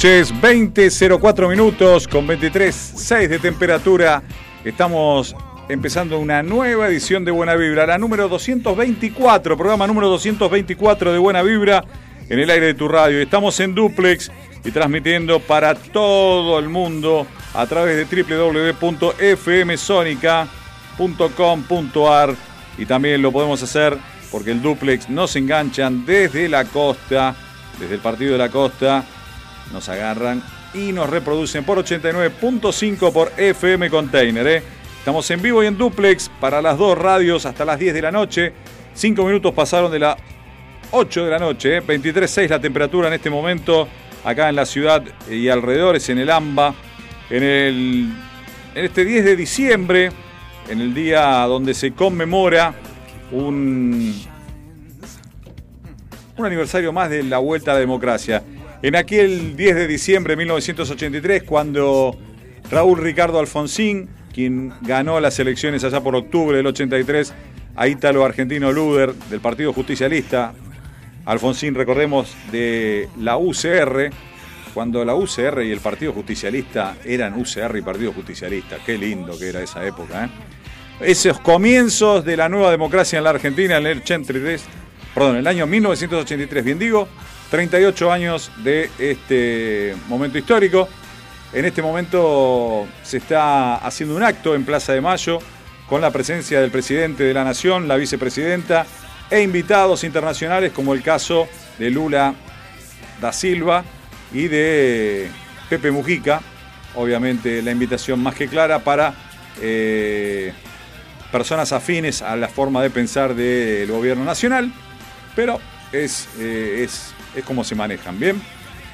Noches, 20.04 minutos con 23.6 de temperatura. Estamos empezando una nueva edición de Buena Vibra, la número 224, programa número 224 de Buena Vibra en el aire de tu radio. Estamos en duplex y transmitiendo para todo el mundo a través de www.fmsonica.com.ar y también lo podemos hacer porque el duplex nos enganchan desde la costa, desde el partido de la costa, nos agarran y nos reproducen por 89.5 por FM Container. ¿eh? Estamos en vivo y en duplex para las dos radios hasta las 10 de la noche. Cinco minutos pasaron de las 8 de la noche, ¿eh? 23.6 la temperatura en este momento acá en la ciudad y alrededores, en el AMBA, en, el, en este 10 de diciembre, en el día donde se conmemora un, un aniversario más de la vuelta a la democracia. En aquel 10 de diciembre de 1983, cuando Raúl Ricardo Alfonsín, quien ganó las elecciones allá por octubre del 83, a Ítalo Argentino Luder del Partido Justicialista, Alfonsín, recordemos, de la UCR, cuando la UCR y el Partido Justicialista eran UCR y Partido Justicialista. Qué lindo que era esa época. ¿eh? Esos comienzos de la nueva democracia en la Argentina en el 83, perdón, en el año 1983, bien digo, 38 años de este momento histórico. En este momento se está haciendo un acto en Plaza de Mayo con la presencia del presidente de la Nación, la vicepresidenta e invitados internacionales como el caso de Lula da Silva y de Pepe Mujica. Obviamente la invitación más que clara para eh, personas afines a la forma de pensar del gobierno nacional, pero es, eh, es, es como se manejan, ¿bien?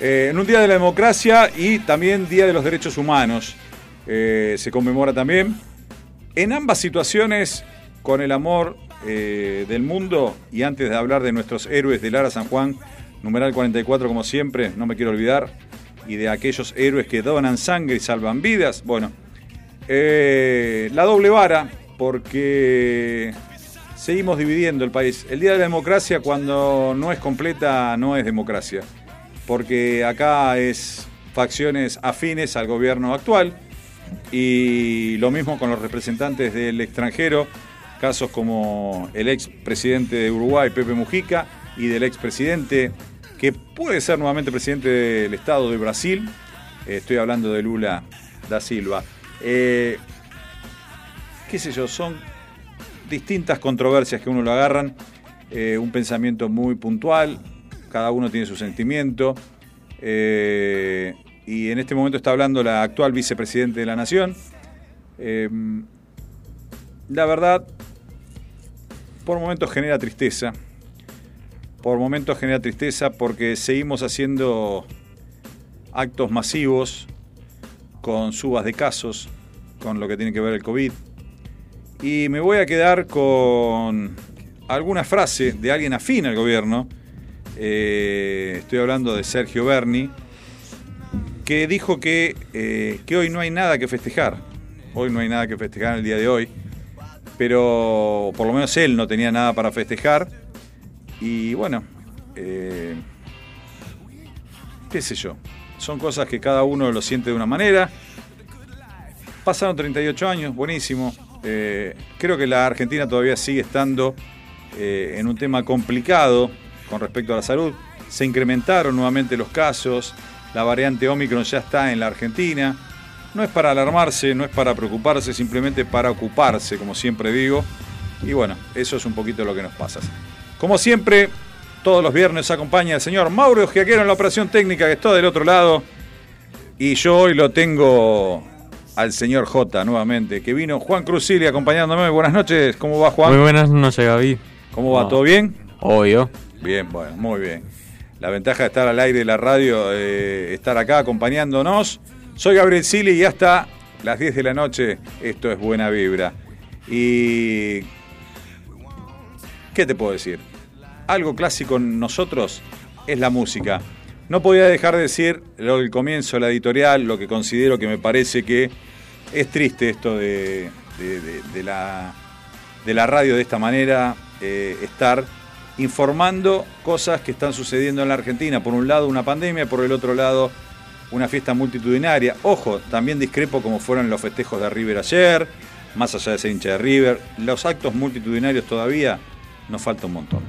Eh, en un Día de la Democracia y también Día de los Derechos Humanos eh, se conmemora también. En ambas situaciones, con el amor eh, del mundo y antes de hablar de nuestros héroes de Lara San Juan, numeral 44 como siempre, no me quiero olvidar, y de aquellos héroes que donan sangre y salvan vidas, bueno, la doble vara, porque seguimos dividiendo el país. El Día de la Democracia cuando no es completa no es democracia, porque acá es facciones afines al gobierno actual y lo mismo con los representantes del extranjero, casos como el ex presidente de Uruguay, Pepe Mujica, y del ex presidente que puede ser nuevamente presidente del Estado de Brasil, eh, estoy hablando de Lula da Silva. Eh, qué sé yo, son distintas controversias que uno lo agarran, eh, un pensamiento muy puntual, cada uno tiene su sentimiento, eh, y en este momento está hablando la actual vicepresidente de la Nación. Eh, la verdad, por momentos genera tristeza, por momentos genera tristeza porque seguimos haciendo actos masivos con subas de casos, con lo que tiene que ver el COVID. Y me voy a quedar con alguna frase de alguien afín al gobierno. Eh, estoy hablando de Sergio Berni, que dijo que, eh, que hoy no hay nada que festejar. Hoy no hay nada que festejar en el día de hoy. Pero por lo menos él no tenía nada para festejar. Y bueno, eh, qué sé yo. Son cosas que cada uno lo siente de una manera. Pasaron 38 años, buenísimo. Eh, creo que la Argentina todavía sigue estando eh, en un tema complicado con respecto a la salud. Se incrementaron nuevamente los casos. La variante Omicron ya está en la Argentina. No es para alarmarse, no es para preocuparse, simplemente para ocuparse, como siempre digo. Y bueno, eso es un poquito lo que nos pasa. Como siempre, todos los viernes acompaña el señor Mauro Giaquero en la operación técnica que está del otro lado. Y yo hoy lo tengo al señor J nuevamente, que vino Juan Cruzili acompañándome. Buenas noches, ¿cómo va Juan? Muy buenas noches, Gaby. ¿Cómo va? No. ¿Todo bien? Obvio. Bien, bueno, muy bien. La ventaja de estar al aire de la radio, eh, estar acá acompañándonos. Soy Gabriel Sili y hasta las 10 de la noche esto es Buena Vibra. Y... ¿Qué te puedo decir? Algo clásico en nosotros es la música. No podía dejar de decir lo del comienzo, la editorial, lo que considero que me parece que es triste esto de, de- la radio de esta manera, eh, estar informando cosas que están sucediendo en la Argentina. Por un lado una pandemia, por el otro lado una fiesta multitudinaria. Ojo, también discrepo como fueron los festejos de River ayer, más allá de ser hincha de River. Los actos multitudinarios todavía nos falta un montón.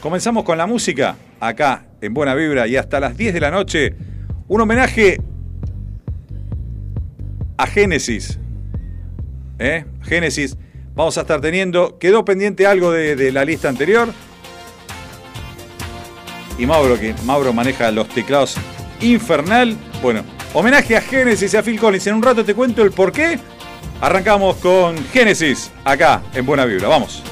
Comenzamos con la música, acá en Buena Vibra y hasta las 10 de la noche, un homenaje a Génesis. ¿Eh? Génesis, vamos a estar teniendo. Quedó pendiente algo de, la lista anterior. Y Mauro, que Mauro maneja los teclados infernal. Bueno, homenaje a Génesis y a Phil Collins. En un rato te cuento el por qué. Arrancamos con Génesis, acá en Buena Vibra. Vamos.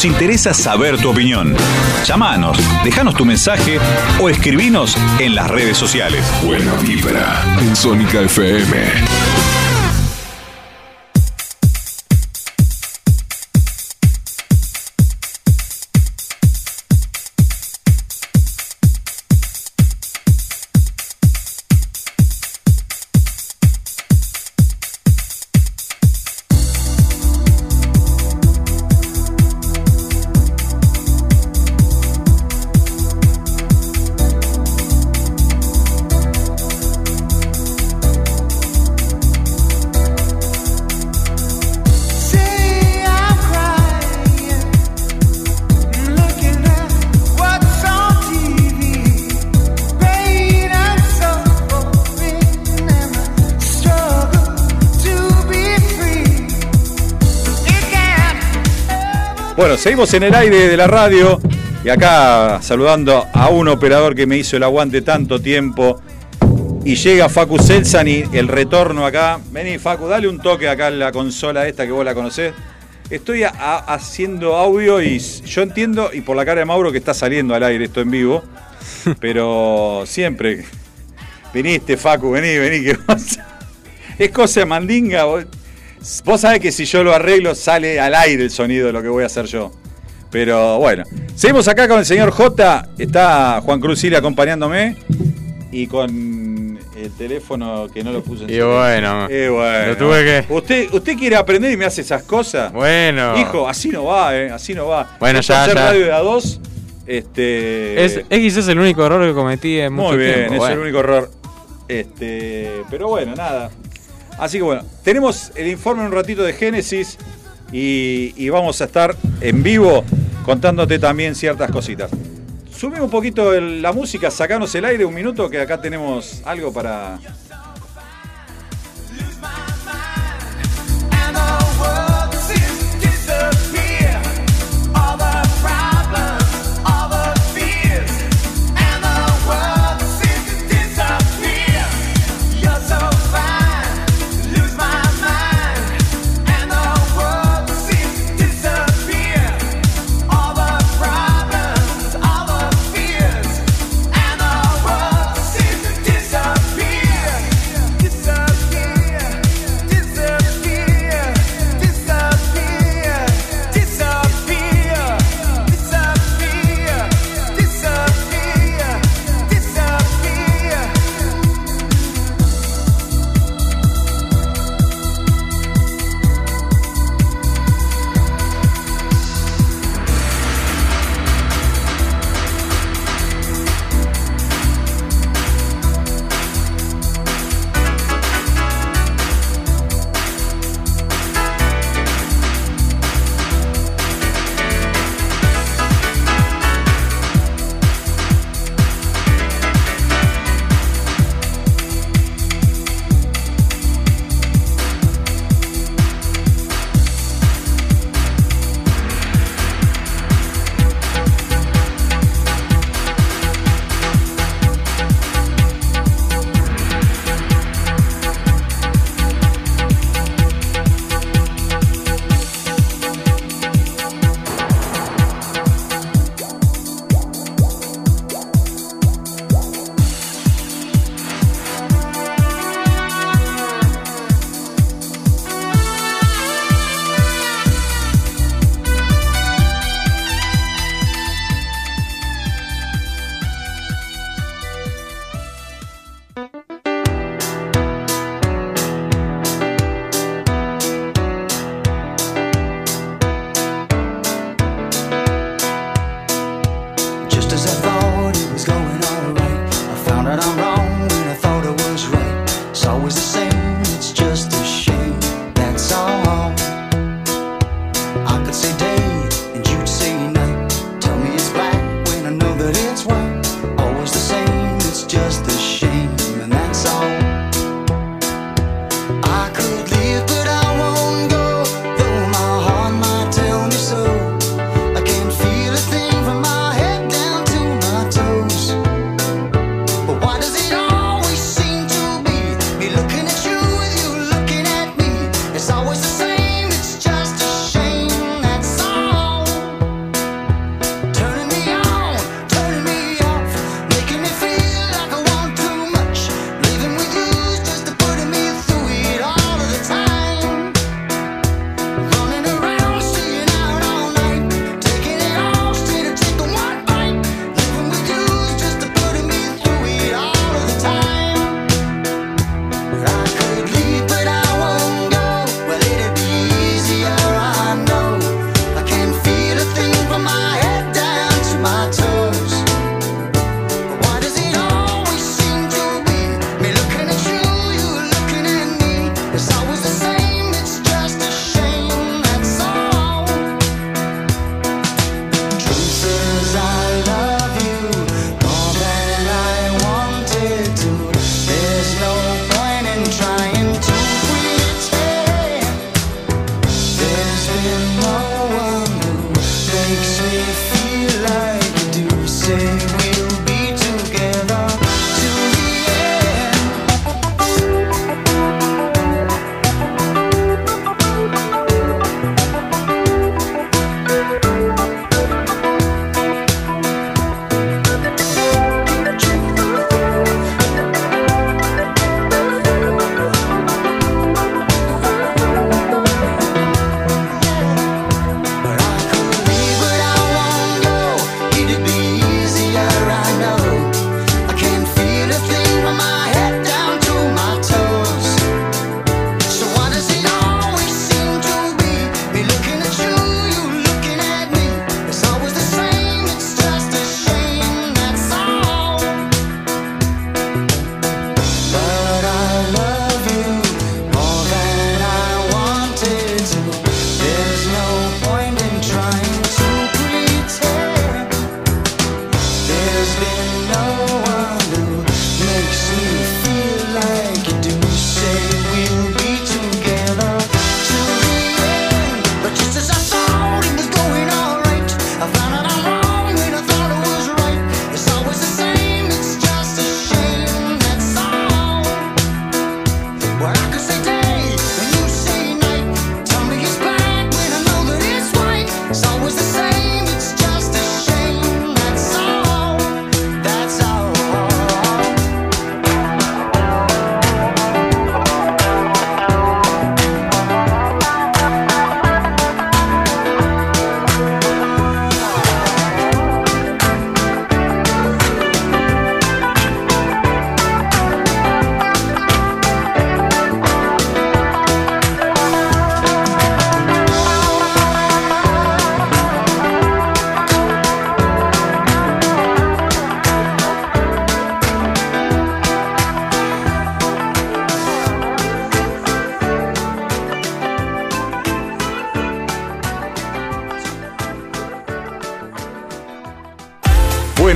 Nos interesa saber tu opinión. Llámanos, déjanos tu mensaje o escribinos en las redes sociales. Buena Vibra en Sónica FM. Seguimos en el aire de la radio y acá saludando a un operador que me hizo el aguante tanto tiempo. Y llega Facu Selsan el retorno acá. Vení, Facu, dale un toque acá en la consola esta que vos la conocés. Estoy haciendo audio y yo entiendo, y por la cara de Mauro que está saliendo al aire esto en vivo, pero siempre. Viniste, Facu, vení, vení, que Es cosa de mandinga. Vos sabés que si yo lo arreglo sale al aire el sonido de lo que voy a hacer yo. Pero bueno, seguimos acá con el señor J. Está Juan Cruz Sile acompañándome. Y con el teléfono que no lo puse en Y bueno, bueno. Lo tuve que... ¿Usted, ¿Usted quiere aprender y me hace esas cosas? Bueno. Hijo, así no va, ¿eh? Así no va. Bueno, ya, hacer ya. radio de a dos. Este... Es, es el único error que cometí en mucho Muy bien, tiempo. es el único error. Este, pero bueno, nada. Así que bueno, tenemos el informe un ratito de Génesis y, vamos a estar en vivo contándote también ciertas cositas. Subimos un poquito la música, sacanos el aire un minuto que acá tenemos algo para,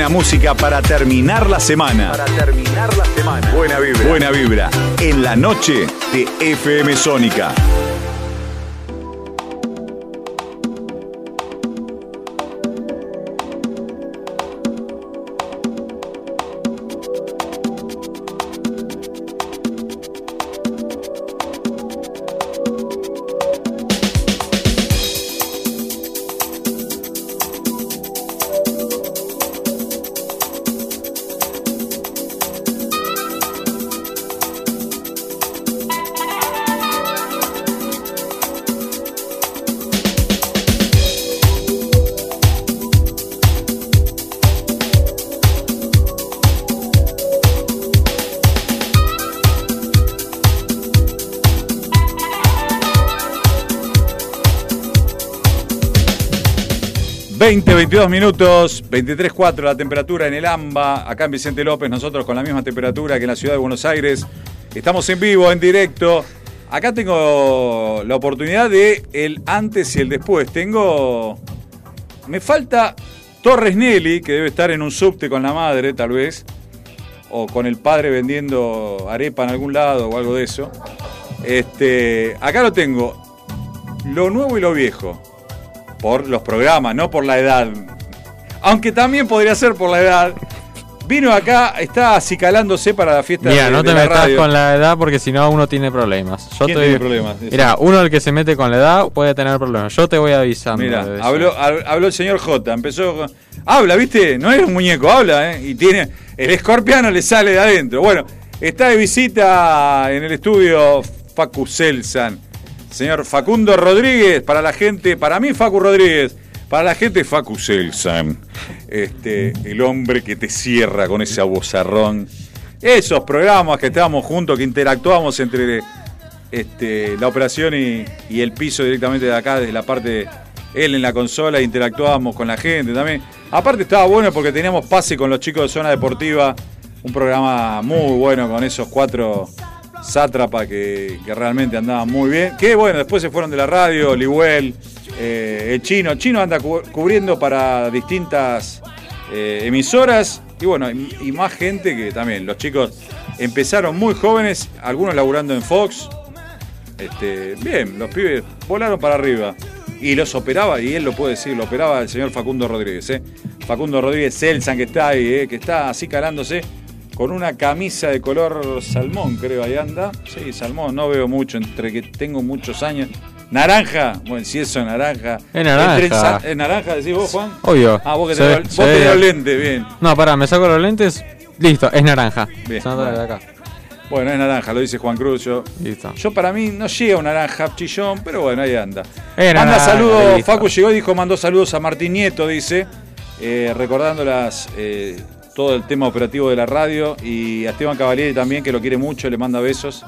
Buena música para terminar la semana. Para terminar la semana. Buena vibra. Buena vibra. En la noche de FM Sónica. 22 minutos, 23.4 la temperatura en el AMBA, acá en Vicente López, nosotros con la misma temperatura que en la ciudad de Buenos Aires. Estamos en vivo, en directo. Acá tengo la oportunidad de el antes y el después. Tengo. Me falta Torres Nelly, que debe estar en un subte con la madre, tal vez. O con el padre vendiendo arepa en algún lado o algo de eso. Este, acá lo tengo. Lo nuevo y lo viejo. Por los programas, no por la edad. Aunque también podría ser por la edad. Vino acá, está acicalándose para la fiesta Mira, de, no de te la metas radio. con la edad porque si no uno tiene problemas. Yo ¿Quién te- tiene problemas? Mira, uno el que se mete con la edad puede tener problemas. Yo te voy avisando. de Mira, habló, hab- habló el señor J, empezó. con- Habla, ¿viste? No es un muñeco, habla, ¿eh? Y tiene. El escorpiano le sale de adentro. Bueno, está de visita en el estudio Facu Selsan. Señor Facundo Rodríguez, para la gente, para mí Facu Rodríguez, para la gente Facu Selsan. Este, el hombre que te cierra con ese abozarrón. Esos programas que estábamos juntos, que interactuamos entre este, la operación y, y el piso directamente de acá, desde la parte, él en la consola, interactuábamos con la gente también. Aparte estaba bueno porque teníamos pase con los chicos de Zona Deportiva, un programa muy bueno con esos cuatro sátrapas que, realmente andaban muy bien. Que bueno, después se fueron de la radio, Liwell, eh, el chino. El chino anda cu- cubriendo para distintas eh, emisoras y bueno, y, más gente que también. Los chicos empezaron muy jóvenes, algunos laburando en Fox, este, bien, los pibes volaron para arriba. Y los operaba, y él lo puede decir, lo operaba el señor Facundo Rodríguez. ¿eh? Facundo Rodríguez Selsan, que está ahí, ¿eh? que está así calándose, con una camisa de color salmón, creo, ahí anda. Sí, salmón, no veo mucho, entre que tengo muchos años. Naranja, bueno, si eso es naranja. Es naranja. ¿Es naranja, decís vos, Juan? Obvio. Ah, vos que tenés, vos tenés los lentes, bien. No, pará, me saco los lentes. Listo, es naranja. Bien, bueno. de acá. Bueno, es naranja, lo dice Juan Cruz. Yo, Listo. yo para mí no llega un naranja chillón, pero bueno, ahí anda. Es Manda naranja, saludos, listo. Facu llegó y dijo, mandó saludos a Martín Nieto, dice, eh, recordando las, eh, todo el tema operativo de la radio y a Esteban Cavalieri también, que lo quiere mucho, le manda besos.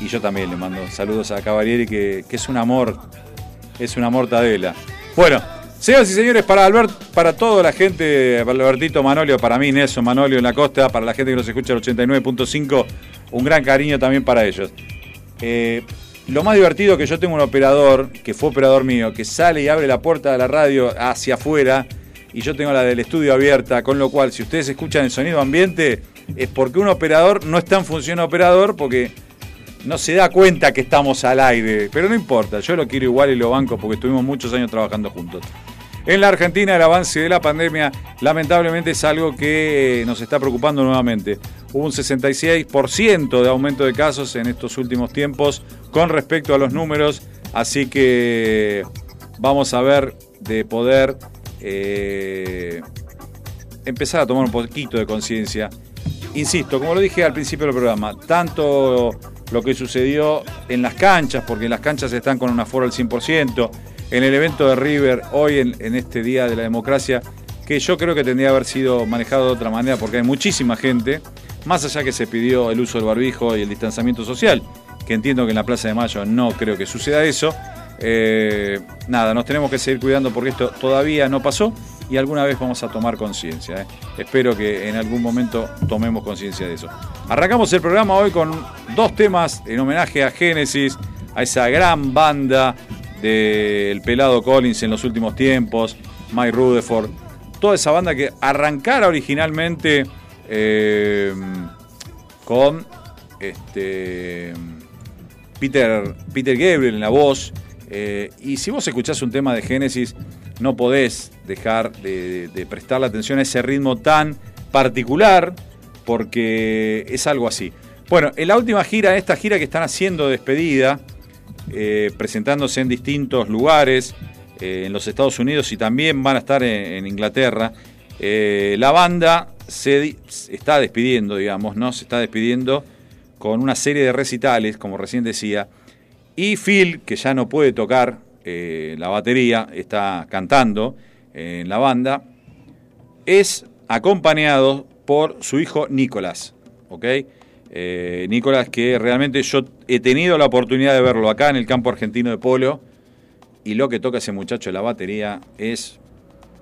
Y yo también le mando saludos a Cavalieri, que, es un amor, es una mortadela. Bueno, señoras y señores, para Albert, para toda la gente, para Albertito Manolio, para mí, Nelson Manolio en la costa, para la gente que nos escucha el 89.5, un gran cariño también para ellos. Eh, lo más divertido que yo tengo un operador, que fue operador mío, que sale y abre la puerta de la radio hacia afuera y yo tengo la del estudio abierta, con lo cual si ustedes escuchan el sonido ambiente es porque un operador no está en función operador porque no se da cuenta que estamos al aire, pero no importa, yo lo quiero igual y lo banco porque estuvimos muchos años trabajando juntos. En la Argentina el avance de la pandemia lamentablemente es algo que nos está preocupando nuevamente. Hubo un 66% de aumento de casos en estos últimos tiempos con respecto a los números, así que vamos a ver de poder eh, empezar a tomar un poquito de conciencia. Insisto, como lo dije al principio del programa, tanto lo que sucedió en las canchas, porque en las canchas están con un aforo al 100%, en el evento de River, hoy en, en este Día de la Democracia, que yo creo que tendría que haber sido manejado de otra manera, porque hay muchísima gente, más allá que se pidió el uso del barbijo y el distanciamiento social, que entiendo que en la Plaza de Mayo no creo que suceda eso, eh, nada, nos tenemos que seguir cuidando porque esto todavía no pasó y alguna vez vamos a tomar conciencia. ¿eh? Espero que en algún momento tomemos conciencia de eso. Arrancamos el programa hoy con dos temas en homenaje a Génesis, a esa gran banda del pelado Collins en los últimos tiempos, Mike Rutherford. toda esa banda que arrancara originalmente eh, con este, Peter, Peter Gabriel en la voz. Eh, y si vos escuchás un tema de Génesis, no podés dejar de, de prestarle atención a ese ritmo tan particular, porque es algo así. Bueno, en la última gira, esta gira que están haciendo de despedida, eh, presentándose en distintos lugares, eh, en los Estados Unidos y también van a estar en, Inglaterra, la banda se, se está despidiendo, digamos, ¿no? Se está despidiendo con una serie de recitales, como recién decía, y Phil, que ya no puede tocar eh, la batería, está cantando en la banda, es acompañado por su hijo Nicolás, ¿ok? Eh, Nicolás, que realmente yo he tenido la oportunidad de verlo acá en el campo argentino de polo, y lo que toca ese muchacho en la batería es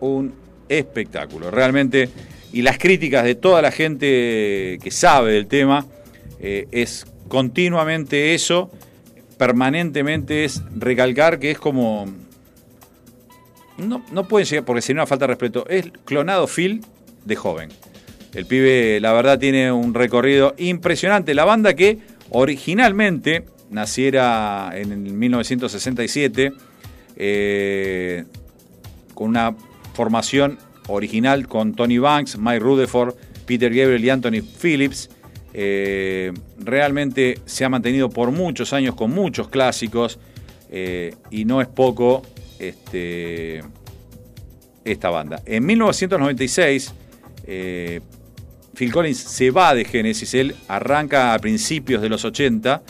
un espectáculo, realmente. Y las críticas de toda la gente que sabe del tema eh, es continuamente eso, permanentemente es recalcar que es como... No, no pueden llegar, porque sería una falta de respeto, es clonado Phil de joven. El pibe, la verdad, tiene un recorrido impresionante. La banda que originalmente naciera en el 1967, eh, con una formación original con Tony Banks, Mike Rutherford, Peter Gabriel y Anthony Phillips. Eh, realmente se ha mantenido por muchos años con muchos clásicos eh, y no es poco este, esta banda. En 1996, eh, Phil Collins se va de Genesis, él arranca a principios de los 80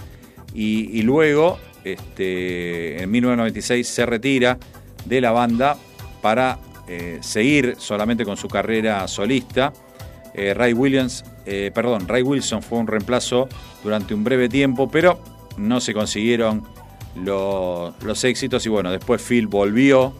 y, luego este, en 1996 se retira de la banda para seguir solamente con su carrera solista. Ray Williams, eh, perdón, Ray Wilson fue un reemplazo durante un breve tiempo, pero no se consiguieron lo- los éxitos y bueno, después Phil volvió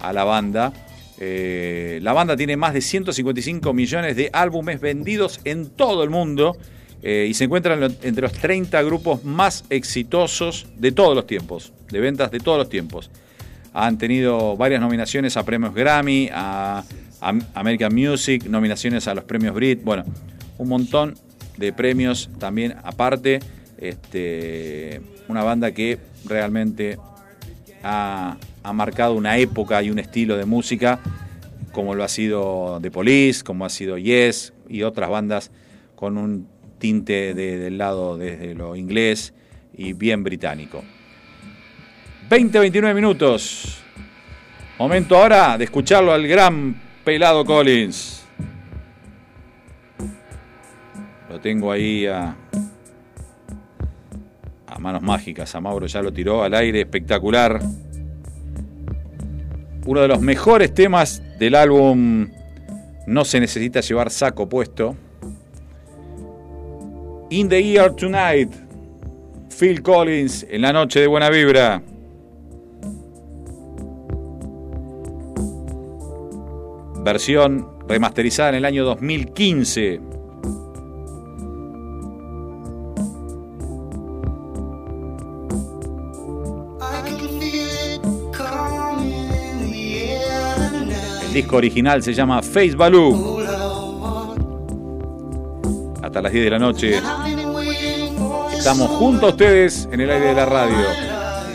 a la banda. Eh, la banda tiene más de 155 millones de álbumes vendidos en todo el mundo eh, y se encuentra en lo- entre los 30 grupos más exitosos de todos los tiempos, de ventas de todos los tiempos. Han tenido varias nominaciones a premios Grammy, a, a American Music, nominaciones a los premios Brit, bueno, un montón de premios también aparte. Este, una banda que realmente ha, ha marcado una época y un estilo de música como lo ha sido The Police, como ha sido Yes y otras bandas con un tinte de- del lado desde lo inglés y bien británico. 20, 29 minutos. Momento ahora de escucharlo al gran pelado Collins. Lo tengo ahí a, a manos mágicas. A Mauro ya lo tiró al aire, espectacular. Uno de los mejores temas del álbum No se necesita llevar saco puesto. In the Year Tonight. Phil Collins en la noche de buena vibra. Versión remasterizada en el año 2015. Disco original se llama Face Value. Hasta las 10 de la noche. Estamos junto a ustedes en el aire de la radio.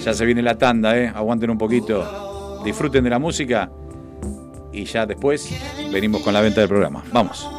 Ya se viene la tanda, ¿eh? Aguanten un poquito. Disfruten de la música. Y ya después venimos con la venta del programa. Vamos.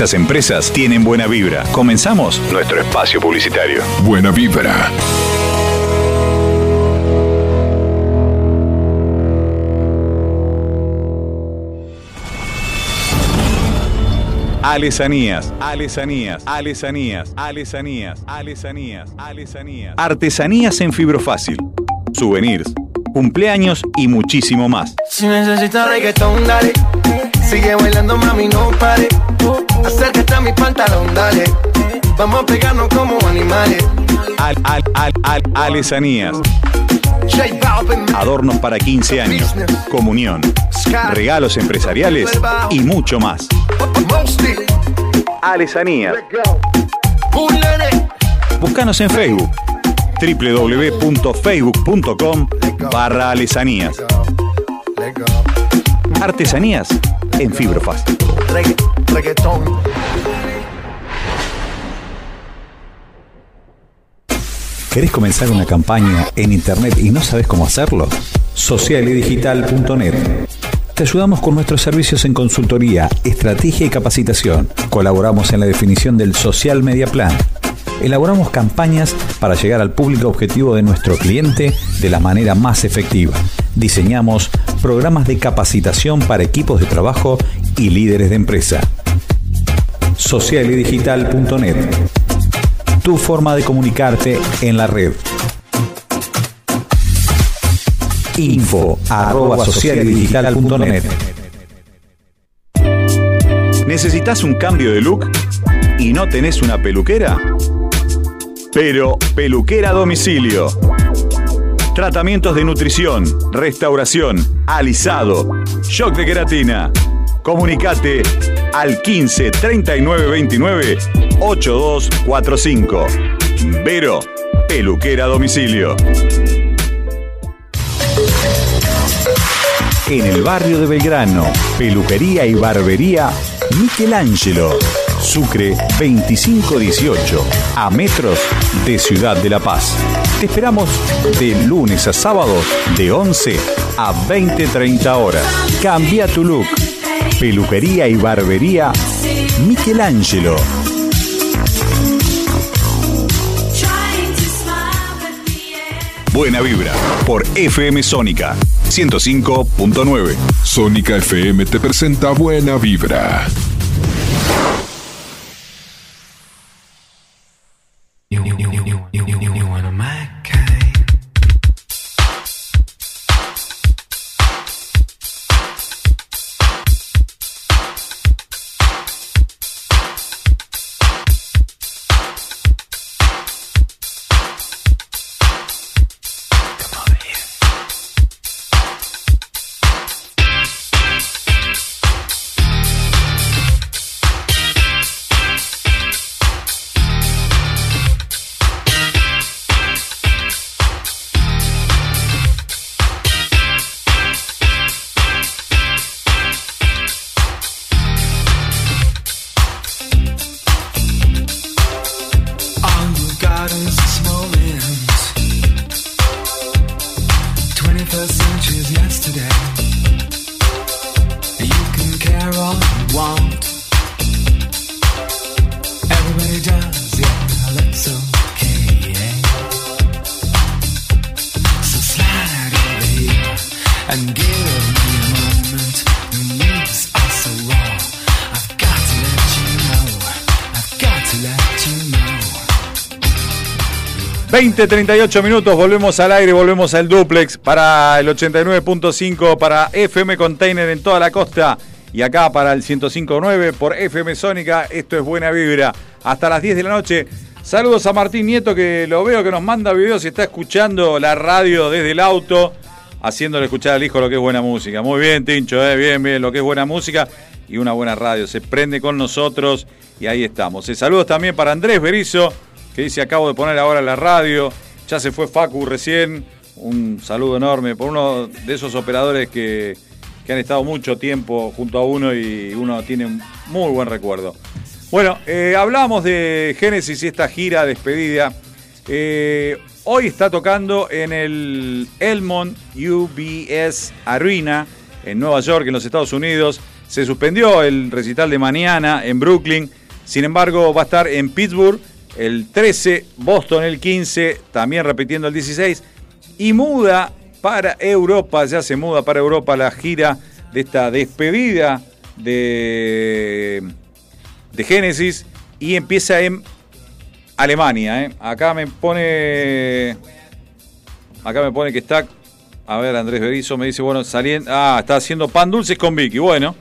Estas empresas tienen buena vibra. Comenzamos nuestro espacio publicitario. Buena vibra. Alesanías, alesanías, alesanías, alesanías, alesanías, alesanías. Artesanías en fibrofácil. Souvenirs, cumpleaños y muchísimo más. Si necesitas reggaetón, dale. Sigue bailando, mami, no pare. Acércate a mi pantalón, dale. Vamos a pegarnos como animales. Al, al, al, al, alesanías. Adornos para 15 años, comunión, regalos empresariales y mucho más. Alesanías. Búscanos en Facebook www.facebook.com barra alesanías. Artesanías en fibrofácil. Regga- reggaetón. ¿Querés comenzar una campaña en Internet y no sabes cómo hacerlo? Socialedigital.net. Te ayudamos con nuestros servicios en consultoría, estrategia y capacitación. Colaboramos en la definición del Social Media Plan. Elaboramos campañas para llegar al público objetivo de nuestro cliente de la manera más efectiva. Diseñamos programas de capacitación para equipos de trabajo y líderes de empresa. Socialedigital.net tu forma de comunicarte en la red. Info arroba ¿Necesitas un cambio de look y no tenés una peluquera? Pero Peluquera a Domicilio. Tratamientos de nutrición, restauración, alisado, shock de queratina. Comunicate al 15 39 29 8245. Vero, peluquera domicilio. En el barrio de Belgrano, peluquería y barbería Michelangelo. Sucre 2518, a metros de Ciudad de La Paz. Te esperamos de lunes a sábado de 11 a 20-30 horas. Cambia tu look. Peluquería y barbería Michelangelo. Buena vibra por FM Sónica 105.9. Sónica FM te presenta Buena Vibra. 20, 38 minutos, volvemos al aire, volvemos al duplex para el 89.5 para FM Container en toda la costa y acá para el 105.9 por FM Sónica. Esto es Buena Vibra. Hasta las 10 de la noche. Saludos a Martín Nieto que lo veo que nos manda videos y está escuchando la radio desde el auto, haciéndole escuchar al hijo lo que es buena música. Muy bien, Tincho, eh, bien, bien, lo que es buena música y una buena radio. Se prende con nosotros y ahí estamos. Eh, saludos también para Andrés Berizo que dice acabo de poner ahora la radio. Ya se fue Facu recién. Un saludo enorme por uno de esos operadores que, que han estado mucho tiempo junto a uno y uno tiene un muy buen recuerdo. Bueno, eh, hablábamos de Génesis y esta gira despedida. Eh, hoy está tocando en el Elmont UBS Arena en Nueva York, en los Estados Unidos. Se suspendió el recital de mañana en Brooklyn. Sin embargo, va a estar en Pittsburgh el 13, Boston el 15, también repitiendo el 16. Y muda para Europa, ya se muda para Europa la gira de esta despedida de, de Génesis y empieza en Alemania. ¿eh? Acá me pone. Acá me pone que está. A ver, Andrés Berizo me dice, bueno, saliendo. Ah, está haciendo pan dulces con Vicky. Bueno,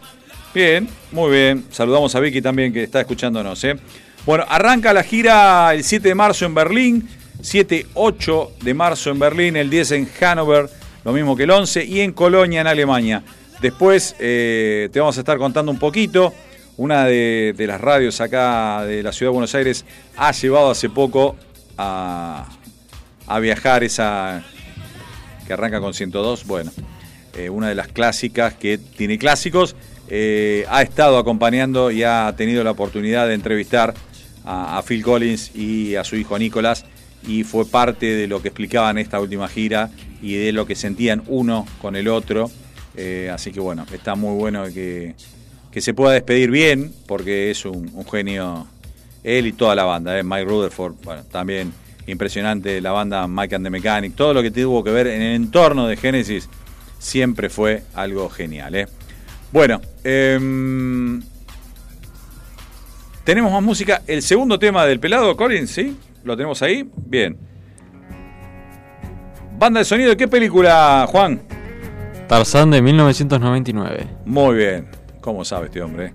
bien, muy bien. Saludamos a Vicky también que está escuchándonos. ¿eh? Bueno, arranca la gira el 7 de marzo en Berlín. 7, 8 de marzo en Berlín, el 10 en Hannover, lo mismo que el 11, y en Colonia, en Alemania. Después eh, te vamos a estar contando un poquito. Una de, las radios acá de la ciudad de Buenos Aires ha llevado hace poco a, a viajar esa que arranca con 102. Bueno, eh, una de las clásicas que tiene clásicos. Eh, ha estado acompañando y ha tenido la oportunidad de entrevistar a, Phil Collins y a su hijo Nicolás y fue parte de lo que explicaban esta última gira y de lo que sentían uno con el otro. Eh, así que bueno, está muy bueno que, que, se pueda despedir bien, porque es un, genio, él y toda la banda, eh. Mike Rutherford, bueno, también impresionante la banda Mike and the Mechanic, todo lo que tuvo que ver en el entorno de Genesis siempre fue algo genial. Eh. Bueno, eh, tenemos más música. El segundo tema del pelado, Collins, ¿sí? ¿Lo tenemos ahí? Bien. Banda de sonido, ¿qué película, Juan? Tarzán de 1999. Muy bien. ¿Cómo sabe este hombre?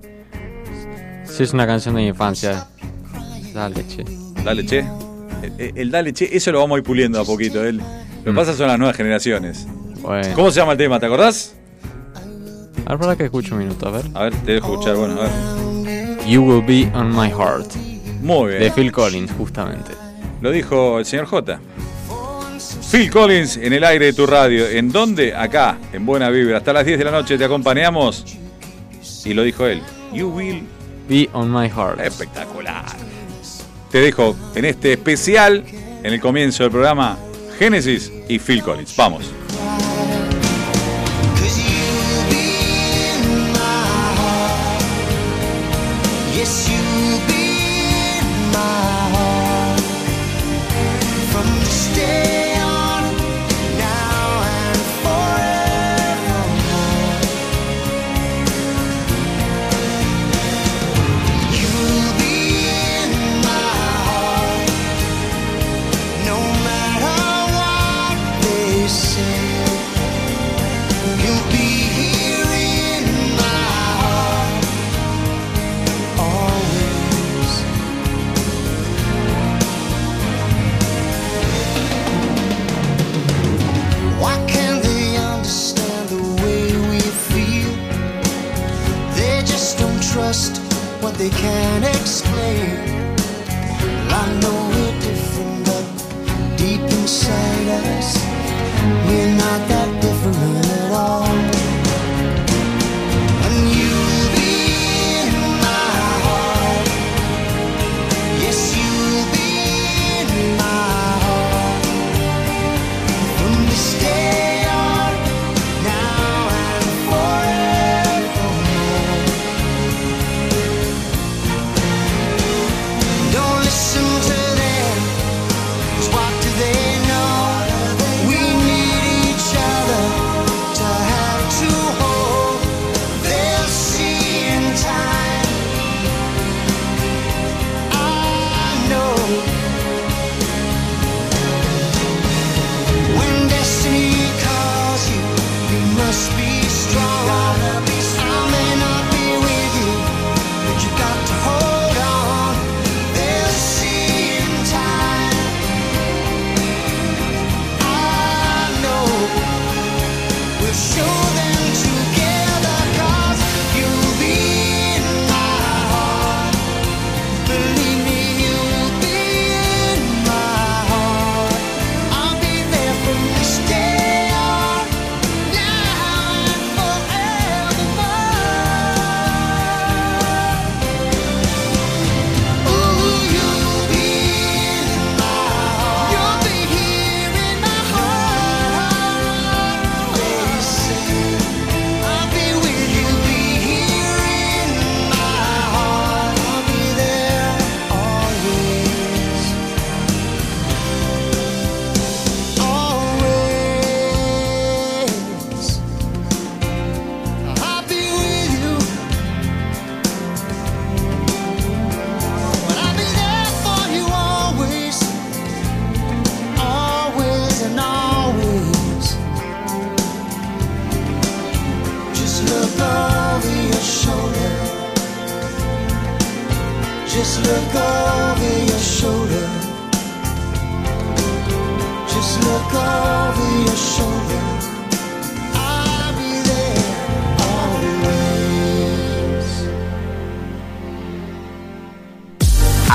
Sí, es una canción de mi infancia. Dale, che. Dale, che. El, el Dale, che, eso lo vamos a ir puliendo a poquito. El, lo que Mm. pasa son las nuevas generaciones. Bueno. ¿Cómo se llama el tema? ¿Te acordás? A ver, para que escucho un minuto, a ver. A ver, te dejo escuchar. Bueno, a ver. You Will Be On My Heart. Muy bien. De Phil Collins, justamente. Lo dijo el señor J. Phil Collins en el aire de tu radio. ¿En dónde? Acá, en Buena Vibra. Hasta las 10 de la noche te acompañamos. Y lo dijo él. You will. Be On My Heart. Espectacular. Te dejo en este especial, en el comienzo del programa, Génesis y Phil Collins. Vamos. Yes, you'll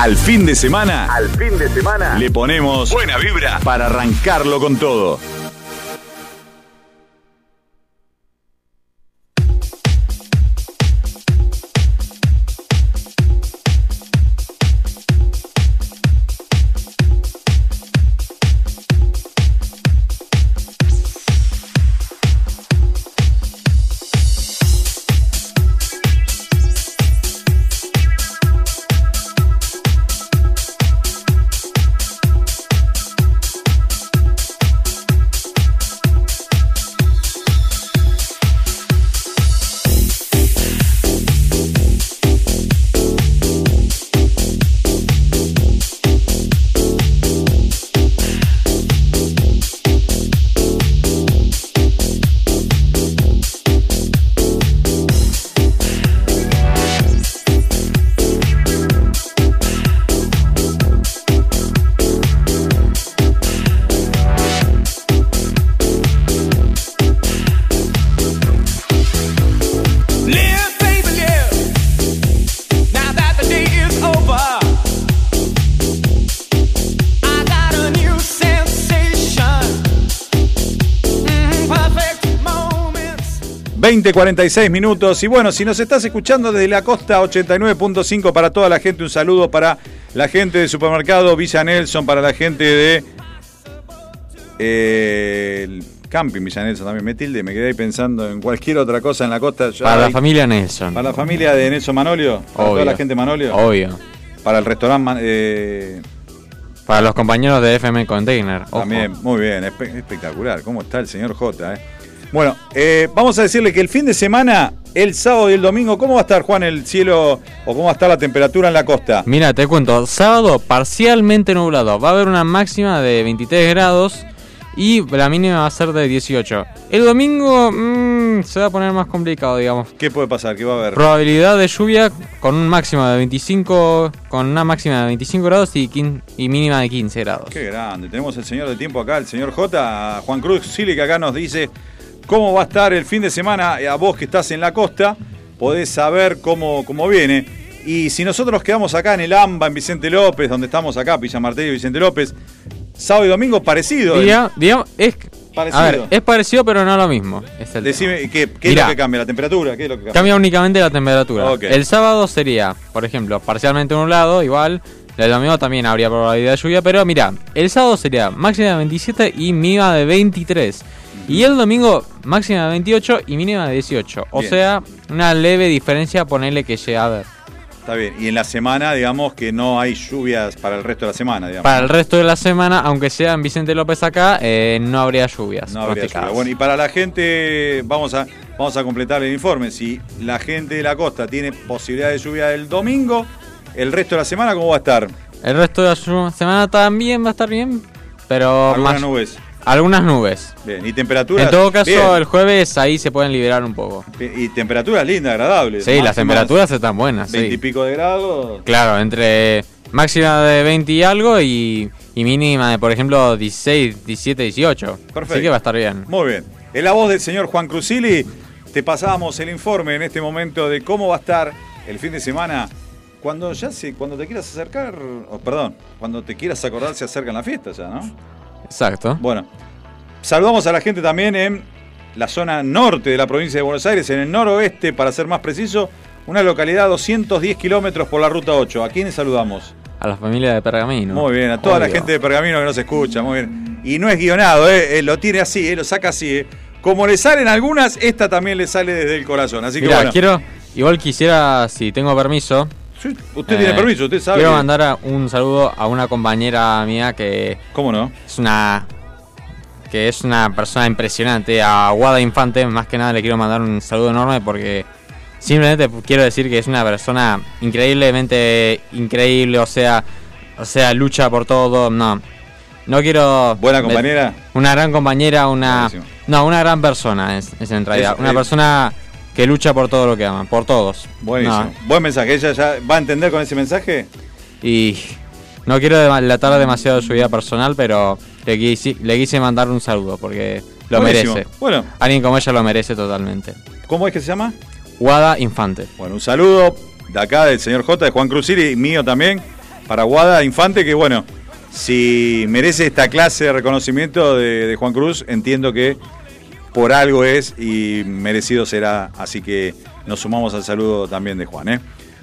Al fin de semana, al fin de semana, le ponemos buena vibra para arrancarlo con todo. 20.46 minutos. Y bueno, si nos estás escuchando desde la costa 89.5 para toda la gente, un saludo para la gente de Supermercado Villa Nelson, para la gente de eh, el Camping Villa Nelson también. Me tilde, me quedé ahí pensando en cualquier otra cosa en la costa. Ya Para la familia Nelson. para la familia de Nelson Manolio, para toda la gente Manolio, Obvio. para el restaurante eh, Para los compañeros de FM Container. ojo. También, muy bien, espe- espectacular. ¿Cómo está el señor J? eh? Bueno, eh, vamos a decirle que el fin de semana, el sábado y el domingo, ¿cómo va a estar, Juan, el cielo o cómo va a estar la temperatura en la costa? Mira, te cuento, sábado parcialmente nublado. Va a haber una máxima de 23 grados y la mínima va a ser de 18. El domingo mm, se va a poner más complicado, digamos. ¿Qué puede pasar? ¿Qué va a haber? Probabilidad de lluvia con un máximo de 25, con una máxima de 25 grados y, quin- y mínima de 15 grados. Qué grande. Tenemos el señor del tiempo acá, el señor J, Juan Cruz Sili, que acá nos dice cómo va a estar el fin de semana. A vos que estás en la costa, podés saber cómo, cómo viene. Y si nosotros nos quedamos acá en el AMBA, en Vicente López, donde estamos acá, Villa Martello y Vicente López, sábado y domingo parecido. Diga- digamos, es, Parecido. a ver, es parecido pero no lo mismo. es el Decime. ¿qué, qué es lo que cambia? ¿La temperatura? ¿Qué es lo que cambia? Cambia únicamente la temperatura. El sábado sería, por ejemplo, parcialmente nublado, igual. El domingo también habría probabilidad de lluvia, pero mira, el sábado sería máxima de 27 y mínima de 23. Y el domingo máxima de 28 y mínima de 18. O Bien. sea, una leve diferencia, ponerle que llega a ver. Está bien. Y en la semana, digamos que no hay lluvias para el resto de la semana, digamos. Para el resto de la semana, aunque sea en Vicente López acá, eh, no habría lluvias. No habría pronosticadas. lluvia. Bueno, y para la gente, vamos a, vamos a completar el informe. Si la gente de la costa tiene posibilidad de lluvia el domingo, el resto de la semana, ¿cómo va a estar? El resto de la semana también va a estar bien, pero Algunas más- nubes. Algunas nubes. Bien. ¿Y temperaturas? En todo caso, Bien. el jueves ahí se pueden liberar un poco. Y temperaturas lindas, agradables. Sí, las temperaturas están buenas. 20 y pico de grados. Claro, entre máxima de 20 y algo y, y mínima de, por ejemplo, 16, 17, 18. Perfecto. Así que va a estar bien. Muy bien. En la voz del señor Juan Cruzili, te pasábamos el informe en este momento de cómo va a estar el fin de semana. Cuando ya se, cuando te quieras acercar, oh, perdón, cuando te quieras acordar se acercan las fiestas ya, ¿no? Exacto. Bueno, saludamos a la gente también en la zona norte de la provincia de Buenos Aires, en el noroeste, para ser más preciso, una localidad a 210 kilómetros por la ruta 8. ¿A quiénes saludamos? A la familia de Pergamino. Muy bien, a toda la gente de Pergamino que nos escucha, muy bien. Y no es guionado, ¿eh? Eh, lo tiene así, ¿eh? lo saca así. ¿eh? Como le salen algunas, esta también le sale desde el corazón. Así que Mira, bueno, quiero, igual quisiera, si tengo permiso, Sí, usted tiene eh, permiso, usted sabe. quiero que- mandar un saludo a una compañera mía que ¿Cómo no? es una que es una persona impresionante, a Guada Infante, más que nada le quiero mandar un saludo enorme porque simplemente quiero decir que es una persona increíblemente increíble, o sea, o sea, lucha por todo, no. No quiero Buena compañera. una gran compañera, una Buenísimo. no, una gran persona es, es en realidad, Es- una eh, persona que lucha por todo lo que ama, por todos. Buenísimo. No, Buen mensaje. ¿Ella ya va a entender con ese mensaje? Y no quiero delatar demasiado su vida personal, pero le quise, le quise mandar un saludo porque lo Buenísimo. merece. Bueno, Alguien como ella lo merece totalmente. ¿cómo es que se llama? Guada Infante. Bueno, un saludo de acá del señor J, de Juan Cruziri y mío también, para Guada Infante, que bueno, si merece esta clase de reconocimiento de, de Juan Cruz, entiendo que por algo es y merecido será, así que nos sumamos al saludo también de Juan. ¿eh?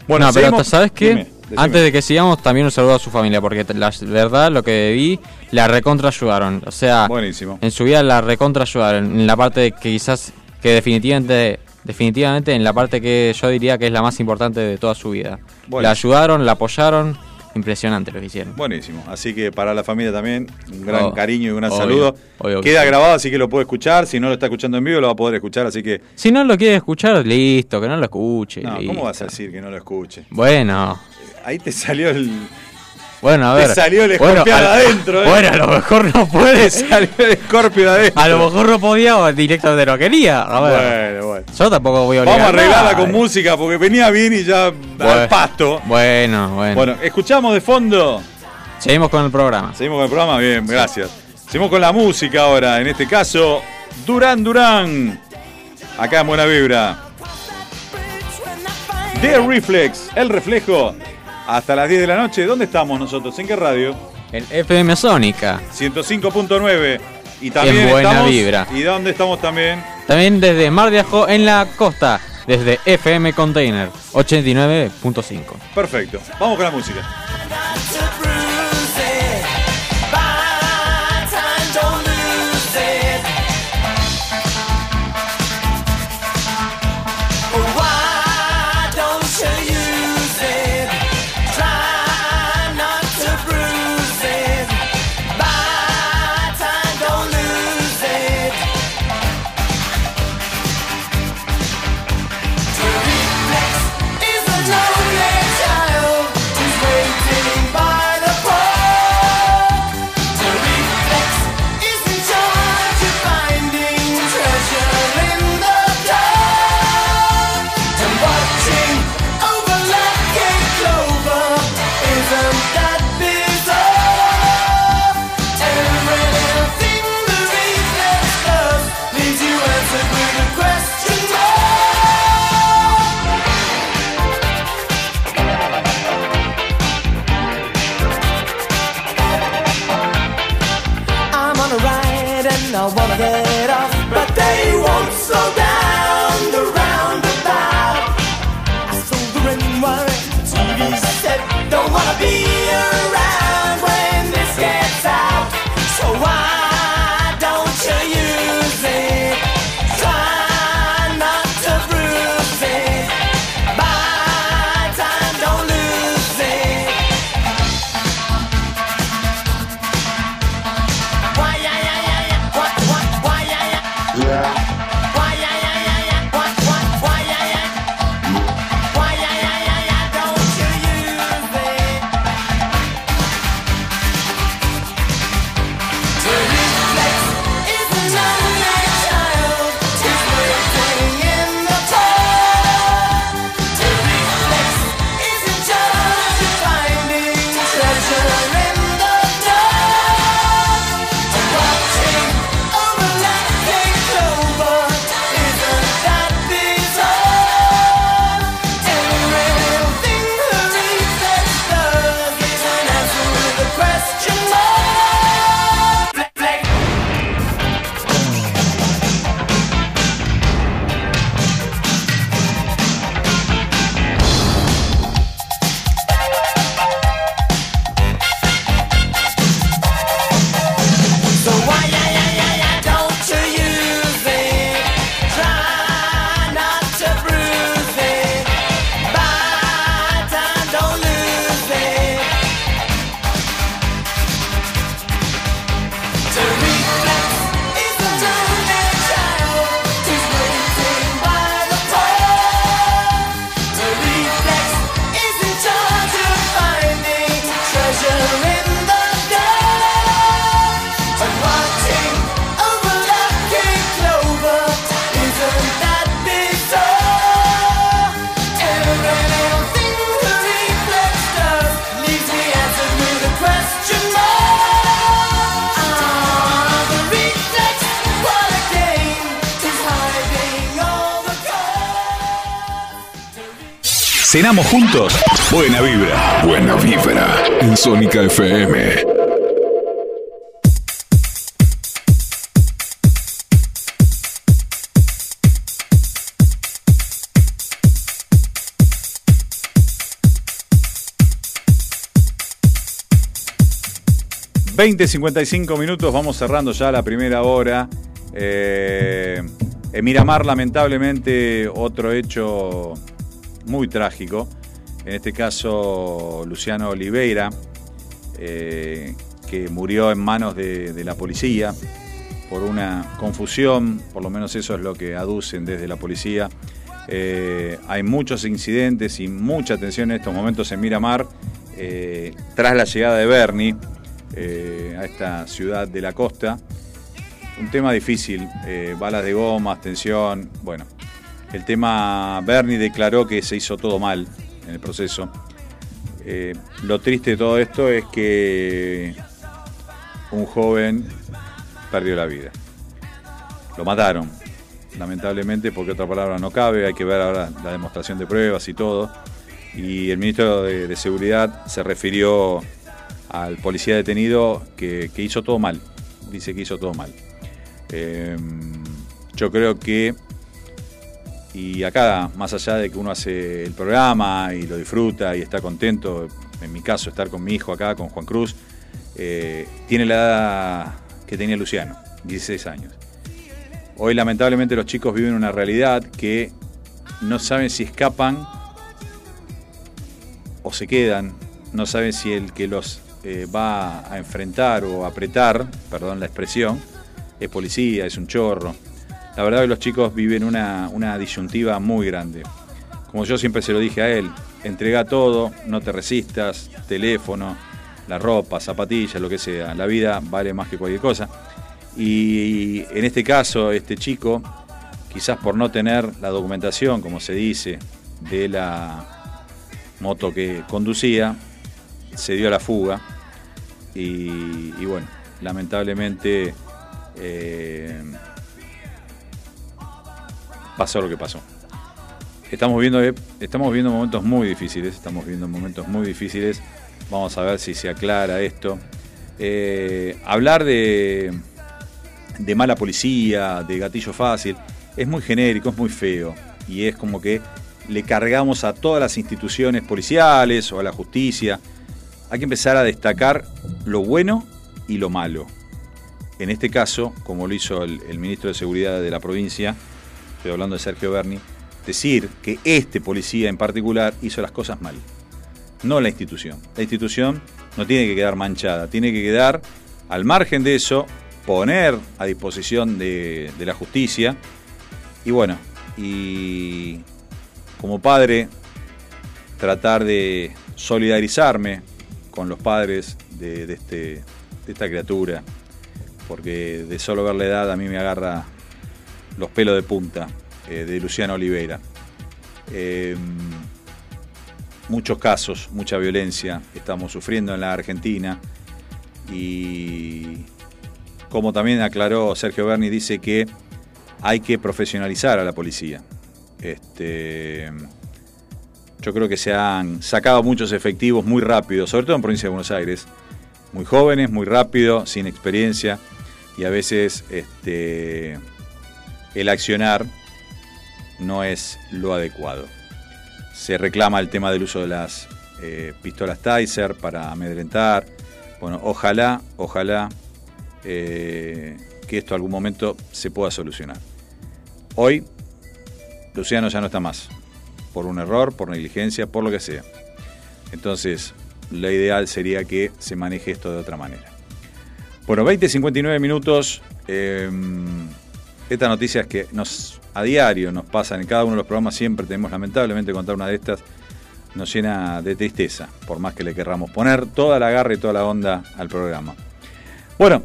Bueno, pero seguimos- hasta, ¿sabes qué? Dime. Antes de que sigamos, también un saludo a su familia, porque la verdad, lo que vi, la recontra ayudaron. O sea, Buenísimo. en su vida la recontra ayudaron. En la parte que quizás, que definitivamente, definitivamente en la parte que yo diría que es la más importante de toda su vida. Bueno. La ayudaron, la apoyaron. Impresionante lo que hicieron. Buenísimo. Así que para la familia también, un gran Oh, cariño y un gran obvio, saludo. obvio Queda sí. grabado, así que lo puede escuchar. Si no lo está escuchando en vivo, lo va a poder escuchar. Así que, Si no lo quiere escuchar, listo, que no lo escuche. no, listo. ¿cómo vas a decir que no lo escuche? Bueno, Ahí te salió el. Bueno, a Te ver. salió el bueno, escorpión a- adentro, ¿eh? Bueno, a lo mejor no puede salió el escorpio de adentro. A lo mejor no podía o directamente no quería. A ver. Bueno, bueno. Yo tampoco voy a obligar Vamos a arreglarla con música porque venía bien y ya al Bueno. pasto. Bueno, bueno. Bueno, escuchamos de fondo. Seguimos con el programa. Seguimos con el programa, bien, gracias. Seguimos con la música ahora, en este caso, Durán Durán. Acá en Buena Vibra. The Reflex, el reflejo. Hasta las 10 de la noche. ¿Dónde estamos nosotros? ¿En qué radio? En FM Sónica. 105.9. Y también En Buena estamos. Vibra. ¿Y dónde estamos también? También desde Mar de Ajó en la costa. Desde FM Container 89.5. Perfecto. Vamos con la música. Cenamos juntos. Buena vibra. Buena vibra en Sónica FM. ...20.55 minutos, vamos cerrando ya la primera hora. Eh, en Miramar, lamentablemente, otro hecho muy trágico. En este caso, Luciano Oliveira, eh, que murió en manos de, la policía por una confusión, por lo menos eso es lo que aducen desde la policía. Eh, hay muchos incidentes y mucha tensión en estos momentos en Miramar eh, tras la llegada de Bernie a esta ciudad de la costa. Un tema difícil, balas de gomas, tensión. Bueno, el tema Bernie declaró que se hizo todo mal en el proceso. Eh, lo triste de todo esto es que un joven perdió la vida. Lo mataron, lamentablemente, porque otra palabra no cabe, hay que ver ahora la demostración de pruebas y todo. Y el ministro de, Seguridad se refirió al policía detenido que, que hizo todo mal, dice que hizo todo mal. Eh, yo creo que, y acá, más allá de que uno hace el programa y lo disfruta y está contento, en mi caso estar con mi hijo acá, con Juan Cruz, eh, tiene la edad que tenía Luciano, 16 años. Hoy lamentablemente los chicos viven una realidad que no saben si escapan o se quedan, no saben si el que los eh, va a enfrentar o apretar, perdón la expresión, es policía, es un chorro. La verdad que los chicos viven una, una disyuntiva muy grande. Como yo siempre se lo dije a él, entrega todo, no te resistas, teléfono, la ropa, zapatillas, lo que sea. La vida vale más que cualquier cosa. Y en este caso, este chico, quizás por no tener la documentación, como se dice, de la moto que conducía, se dio a la fuga. Y, bueno, lamentablemente eh, pasó lo que pasó. Estamos viendo, estamos viendo momentos muy difíciles, estamos viendo momentos muy difíciles. Vamos a ver si se aclara esto. Eh, hablar de, de mala policía, de gatillo fácil, es muy genérico, es muy feo. Y es como que le cargamos a todas las instituciones policiales o a la justicia. Hay que empezar a destacar lo bueno y lo malo. En este caso, como lo hizo el ministro de Seguridad de la provincia, hablando de Sergio Berni, decir que este policía en particular hizo las cosas mal. No la institución. La institución no tiene que quedar manchada, tiene que quedar al margen de eso, poner a disposición de, la justicia. Y bueno, y como padre, tratar de solidarizarme con los padres de este, de esta criatura, porque de solo ver la edad a mí me agarra los pelos de punta eh, de Luciano Oliveira. Eh, muchos casos, mucha violencia estamos sufriendo en la Argentina y como también aclaró Sergio Berni, dice que hay que profesionalizar a la policía. Este, yo creo que se han sacado muchos efectivos muy rápido, sobre todo en provincia de Buenos Aires, muy jóvenes, muy rápido, sin experiencia y a veces este, el accionar no es lo adecuado. Se reclama el tema del uso de las eh, pistolas Taser para amedrentar. Bueno, ojalá, ojalá eh, que esto algún momento se pueda solucionar. Hoy, Luciano ya no está más, por un error, por negligencia, por lo que sea. Entonces, lo ideal sería que se maneje esto de otra manera. Bueno, 20, 59 minutos. Eh, estas noticias que nos a diario nos pasan en cada uno de los programas, siempre tenemos lamentablemente contar una de estas, nos llena de tristeza, por más que le querramos poner toda la garra y toda la onda al programa. Bueno,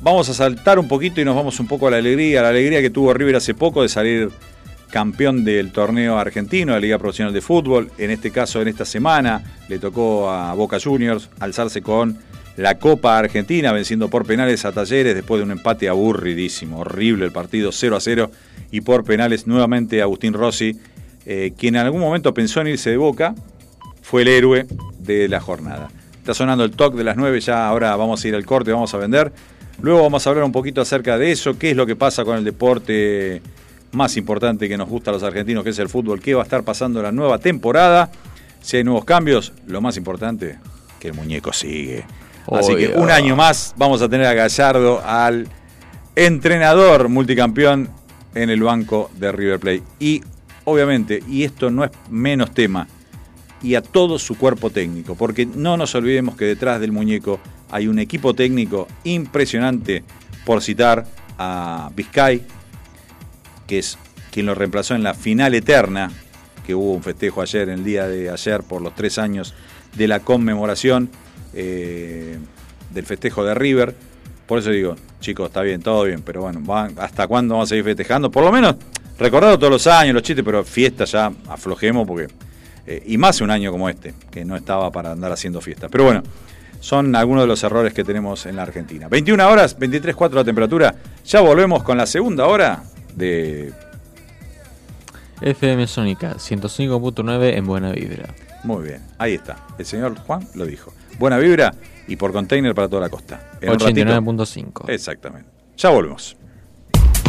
vamos a saltar un poquito y nos vamos un poco a la alegría, la alegría que tuvo River hace poco de salir campeón del torneo argentino, de la Liga Profesional de Fútbol. En este caso, en esta semana, le tocó a Boca Juniors alzarse con la Copa Argentina, venciendo por penales a Talleres después de un empate aburridísimo, horrible el partido 0 a 0 y por penales nuevamente Agustín Rossi eh, quien en algún momento pensó en irse de Boca, fue el héroe de la jornada. Está sonando el talk de las 9, ya ahora vamos a ir al corte, vamos a vender. Luego vamos a hablar un poquito acerca de eso, qué es lo que pasa con el deporte más importante que nos gusta a los argentinos, que es el fútbol, qué va a estar pasando la nueva temporada, si hay nuevos cambios, lo más importante, que el muñeco sigue. Así que un año más vamos a tener a Gallardo, al entrenador multicampeón en el banco de River Plate. Y obviamente, y esto no es menos tema, y a todo su cuerpo técnico, porque no nos olvidemos que detrás del muñeco hay un equipo técnico impresionante, por citar a Vizcay, que es quien lo reemplazó en la final eterna, que hubo un festejo ayer, en el día de ayer, por los tres años de la conmemoración eh, del festejo de River. Por eso digo, chicos, está bien, todo bien, pero bueno, van- ¿hasta cuándo vamos a seguir festejando? Por lo menos, recordado todos los años, los chistes, pero fiesta ya aflojemos porque... eh, y más un año como este, que no estaba para andar haciendo fiesta. Pero bueno, son algunos de los errores que tenemos en la Argentina. 21 horas, 23.4 la temperatura. Ya volvemos con la segunda hora de... FM Sónica 105.9 en Buena Vibra. Muy bien, ahí está. El señor Juan lo dijo. Buena vibra y por container para toda la costa. En un ratito- 89.5. Exactamente. Ya volvemos.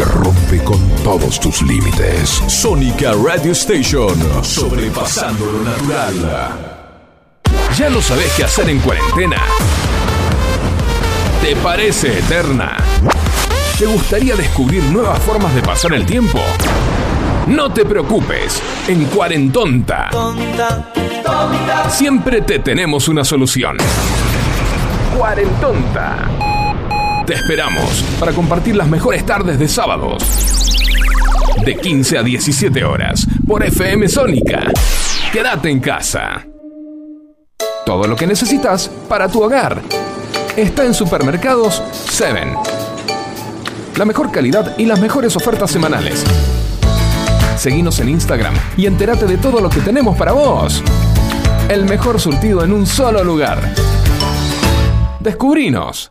que rompe con todos tus límites. Sónica Radio Station, sobrepasando lo natural. ¿Ya no sabes qué hacer en cuarentena? ¿Te parece eterna? ¿Te gustaría descubrir nuevas formas de pasar el tiempo? No te preocupes, en Cuarentonta siempre te tenemos una solución. Cuarentonta. Te esperamos para compartir las mejores tardes de sábados. De 15 a 17 horas por FM Sónica. Quédate en casa. Todo lo que necesitas para tu hogar está en Supermercados 7. La mejor calidad y las mejores ofertas semanales. Seguinos en Instagram y entérate de todo lo que tenemos para vos. El mejor surtido en un solo lugar. Descubrinos.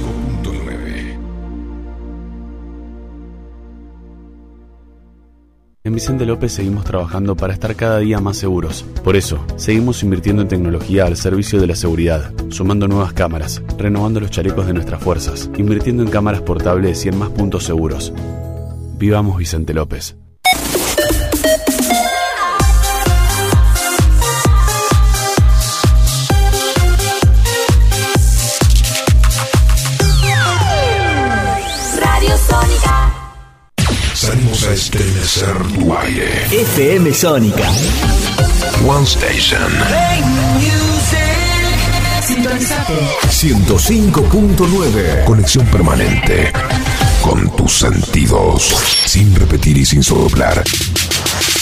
En Vicente López seguimos trabajando para estar cada día más seguros. Por eso, seguimos invirtiendo en tecnología al servicio de la seguridad, sumando nuevas cámaras, renovando los chalecos de nuestras fuerzas, invirtiendo en cámaras portables y en más puntos seguros. Vivamos Vicente López. Estremecer tu aire. FM Sónica. One Station. Sintonizate. 105.9. Conexión permanente con tus sentidos. Sin repetir y sin soplar.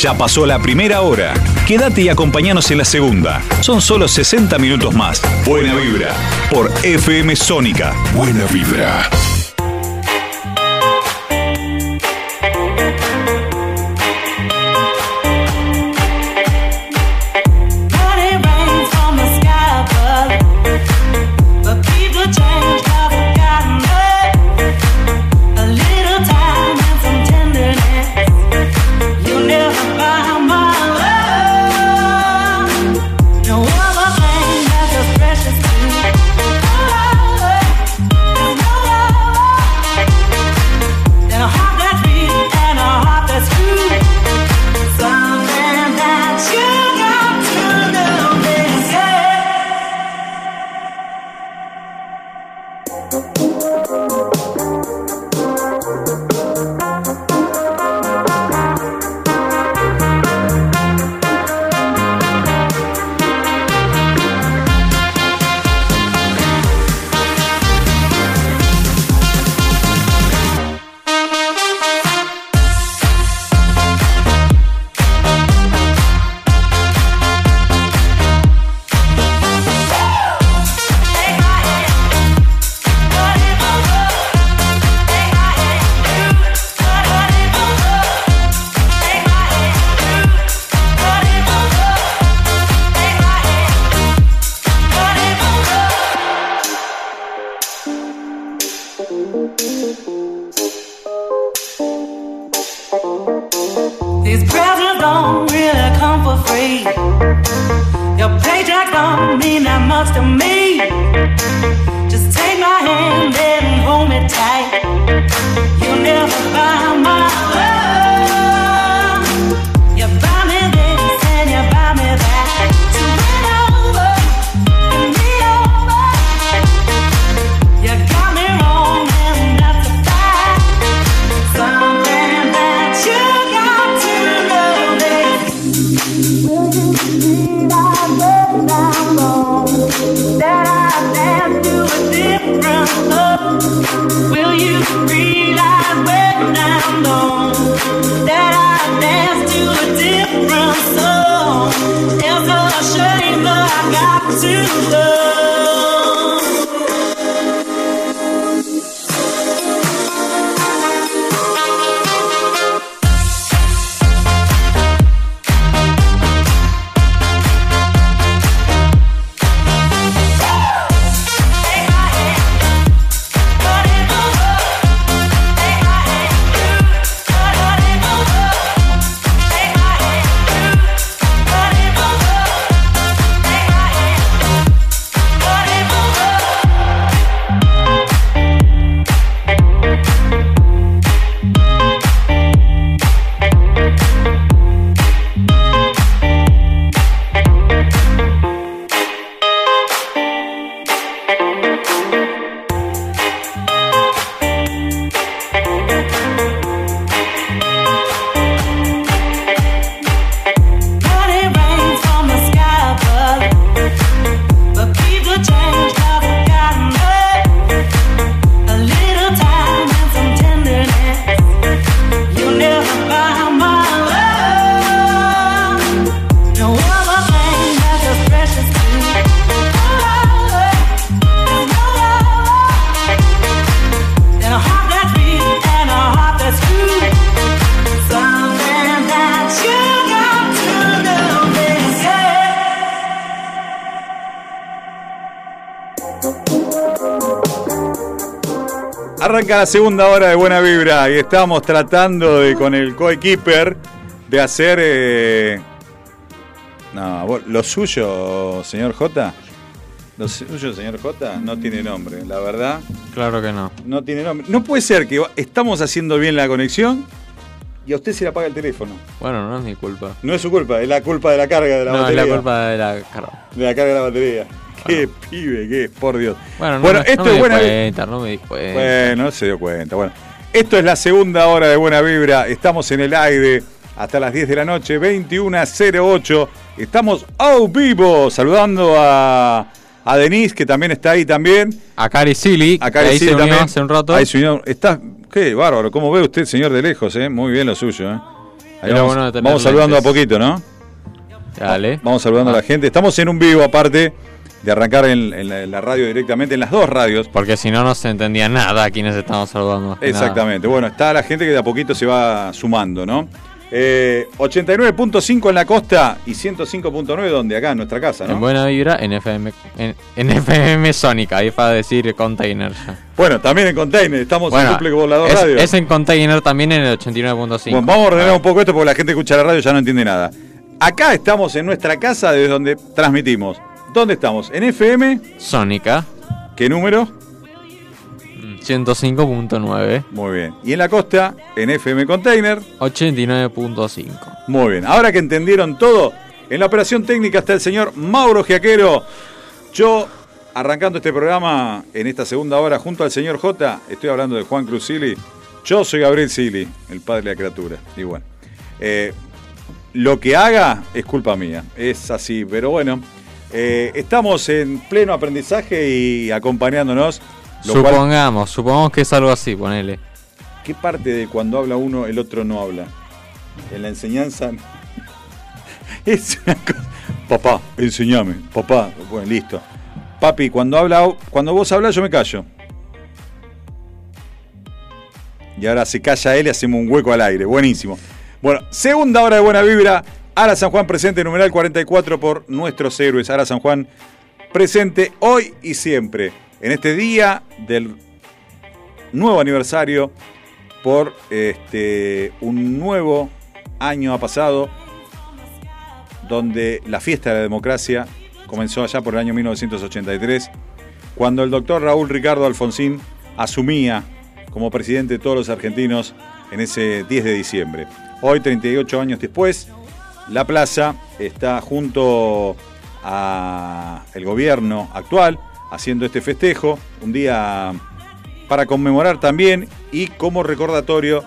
Ya pasó la primera hora. Quédate y acompañanos en la segunda. Son solo 60 minutos más. Buena vibra. Por FM Sónica. Buena vibra. La segunda hora de Buena Vibra y estamos tratando de con el coequiper de hacer eh, no, vos- lo suyo, señor J. Lo suyo, señor J, no tiene nombre, la verdad. Claro que no. No tiene nombre. No puede ser que estamos haciendo bien la conexión y a usted se le apaga el teléfono. Bueno, no es mi culpa. No es su culpa, es la culpa de la carga de la no, es batería. la culpa de la carga. De la carga de la batería. Qué pibe, qué, por Dios. Bueno, no, bueno me- esto no me es di buena cuenta, no me di cuenta. Bueno, no se dio cuenta. Bueno, esto es la segunda hora de Buena Vibra. Estamos en el aire hasta las 10 de la noche, 21.08. Estamos a vivo saludando a, a Denise, que también está ahí también. A Cari Silly, A Cari Silly también. hace un rato. Ahí se unió. Está, qué bárbaro. ¿Cómo ve usted, señor de lejos? Eh? Muy bien lo suyo. ¿eh? Ahí vamos, bueno tener vamos saludando lentes. a poquito, ¿no? Dale. Vamos saludando a la gente. Estamos en un vivo aparte de arrancar en, en la, en la radio directamente, en las dos radios. Porque si no, no se entendía nada a quienes estamos saludando. que nada. Exactamente. Bueno, está la gente que de a poquito se va sumando, ¿no? Eh, 89.5 en la costa y 105.9 donde acá en nuestra casa, ¿no? En buena vibra, en FM, en, en FM Sónica, ahí para decir container. Bueno, también en container, estamos Bueno, en cumple con las dos es, radios. es en container también en el 89.5. Bueno, vamos a ordenar un poco esto porque la gente escucha la radio ya no entiende nada. Acá estamos en nuestra casa desde donde transmitimos. ¿Dónde estamos? En FM. Sónica. ¿Qué número? 105.9. Muy bien. Y en la costa, en FM Container. 89.5. Muy bien. Ahora que entendieron todo, en la operación técnica está el señor Mauro Giaquero. Yo, arrancando este programa en esta segunda hora junto al señor J, estoy hablando de Juan Cruz Sili. Yo soy Gabriel Sili, el padre de la criatura. Y bueno, eh, lo que haga es culpa mía. Es así, pero bueno. Eh, estamos en pleno aprendizaje y acompañándonos. lo cual- Supongamos, supongamos que es algo así, ponele. ¿Qué parte de cuando habla uno el otro no habla? En la enseñanza es una cosa. Papá, enseñame. Papá, bueno, listo. Papi, cuando habla, cuando vos hablas yo me callo. Y ahora se calla él y hacemos un hueco al aire. Buenísimo. Bueno, segunda hora de buena vibra. Ara San Juan presente, numeral 44 por nuestros héroes. Ara San Juan presente hoy y siempre. En este día del nuevo aniversario, por este, un nuevo año ha pasado, donde la fiesta de la democracia comenzó allá por el año 1983, cuando el doctor Raúl Ricardo Alfonsín asumía como presidente de todos los argentinos en ese 10 de diciembre. Hoy, 38 años después, la plaza está junto a el gobierno actual haciendo este festejo, un día para conmemorar también y como recordatorio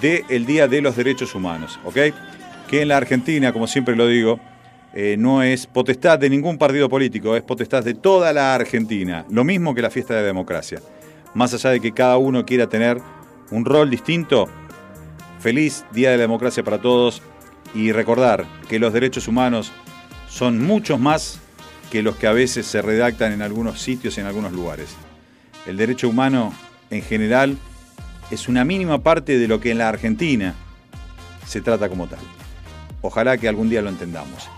del Día de los Derechos Humanos, ¿ok? Que en la Argentina, como siempre lo digo, eh, no es potestad de ningún partido político, es potestad de toda la Argentina, lo mismo que la fiesta de la democracia. Más allá de que cada uno quiera tener un rol distinto, feliz Día de la Democracia para todos y recordar que los derechos humanos son muchos más que los que a veces se redactan en algunos sitios y en algunos lugares. El derecho humano en general es una mínima parte de lo que en la Argentina se trata como tal. Ojalá que algún día lo entendamos.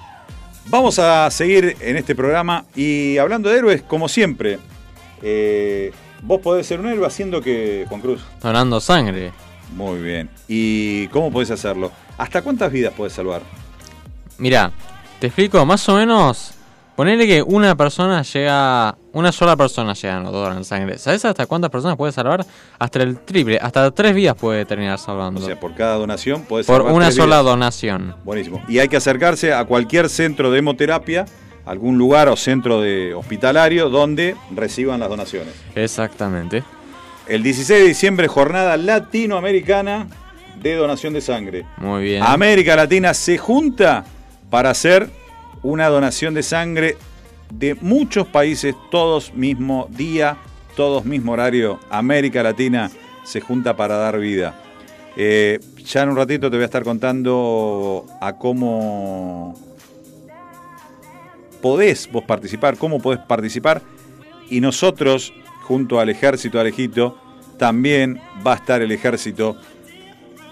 Vamos a seguir en este programa y hablando de héroes, como siempre, eh, vos podés ser un héroe haciendo que, Juan Cruz. Donando sangre. Muy bien. ¿Y cómo podés hacerlo? ¿Hasta cuántas vidas podés salvar? Mira, te explico, más o menos. Ponele que una persona llega. Una sola persona llega a no donar sangre. ¿Sabes hasta cuántas personas puede salvar? Hasta el triple, hasta tres vidas puede terminar salvando. O sea, por cada donación Por salvar una tres sola vidas. donación. Buenísimo. Y hay que acercarse a cualquier centro de hemoterapia, algún lugar o centro de hospitalario donde reciban las donaciones. Exactamente. El 16 de diciembre, jornada latinoamericana de donación de sangre. Muy bien. América Latina se junta para hacer una donación de sangre de muchos países, todos mismo día, todos mismo horario. América Latina se junta para dar vida. Eh, ya en un ratito te voy a estar contando a cómo podés vos participar, cómo podés participar. Y nosotros, junto al ejército Alejito, también va a estar el ejército,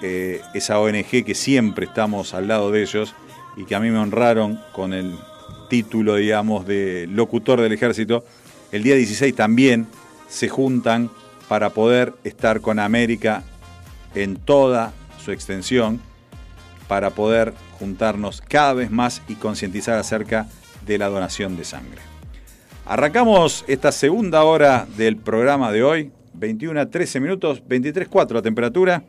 eh, esa ONG que siempre estamos al lado de ellos y que a mí me honraron con el título, digamos, de locutor del ejército. El día 16 también se juntan para poder estar con América en toda su extensión, para poder juntarnos cada vez más y concientizar acerca de la donación de sangre. Arrancamos esta segunda hora del programa de hoy, 21 a 13 minutos, 23.4 la temperatura.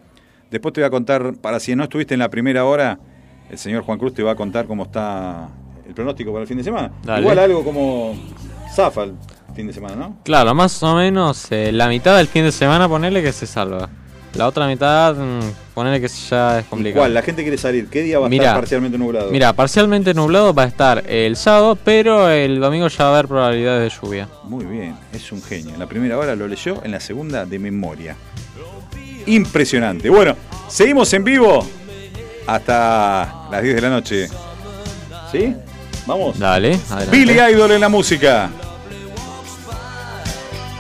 Después te voy a contar, para si no estuviste en la primera hora, el señor Juan Cruz te va a contar cómo está el pronóstico para el fin de semana. Dale. Igual algo como zafa el fin de semana, ¿no? Claro, más o menos eh, la mitad del fin de semana ponele que se salva. La otra mitad, mm, ponele que ya es complicado. Igual, la gente quiere salir. ¿Qué día va a Mirá, estar parcialmente nublado? Mira, parcialmente nublado va a estar el sábado, pero el domingo ya va a haber probabilidades de lluvia. Muy bien, es un genio. En la primera hora lo leyó, en la segunda de memoria. Impresionante. Bueno, seguimos en vivo hasta las 10 de la noche. ¿Sí? Vamos. Dale, adelante. Billy Idol en la música.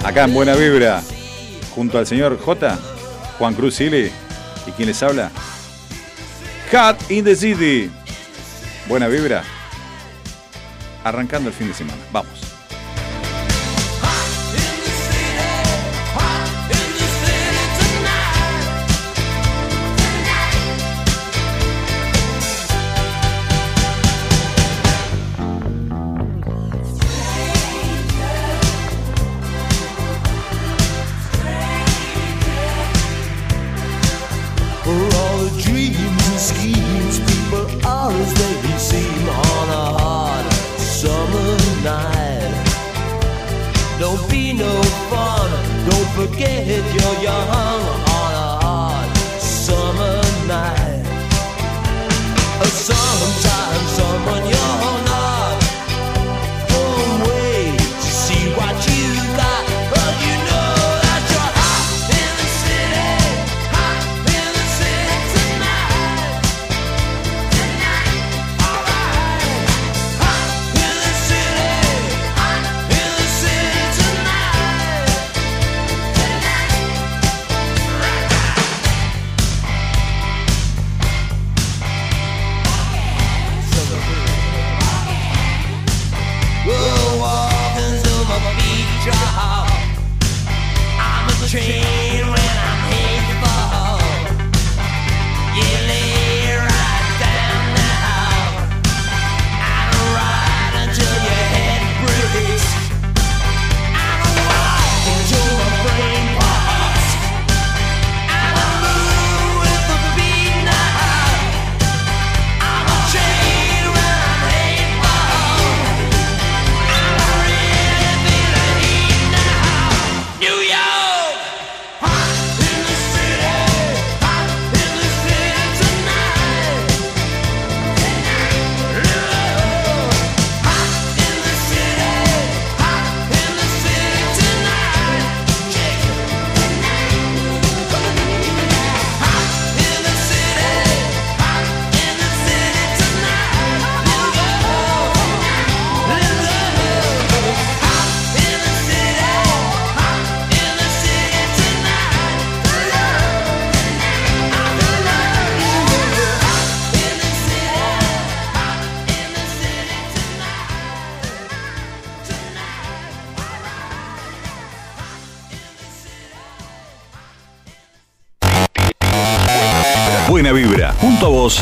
Acá en Buena Vibra, junto al señor J, Juan Cruz Sili. ¿Y quién les habla? Hot in the City. Buena Vibra. Arrancando el fin de semana. Vamos.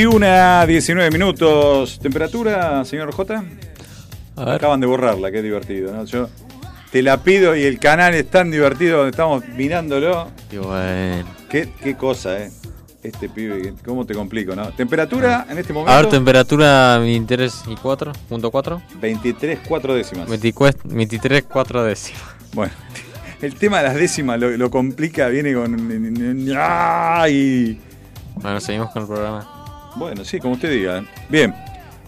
21 a 19 minutos. ¿Temperatura, señor J? Acaban de borrarla, qué divertido, ¿no? Yo te la pido y el canal es tan divertido donde estamos mirándolo. Qué bueno. Qué, qué cosa, ¿eh? Este pibe, cómo te complico, ¿no? Temperatura en este momento. A ver, temperatura 23.4. 23, 4 décimas. 23, 4 décimas. Bueno, el tema de las décimas lo, lo complica, viene con. ¡Ay! Bueno, seguimos con el programa. Bueno, sí, como usted diga. Bien.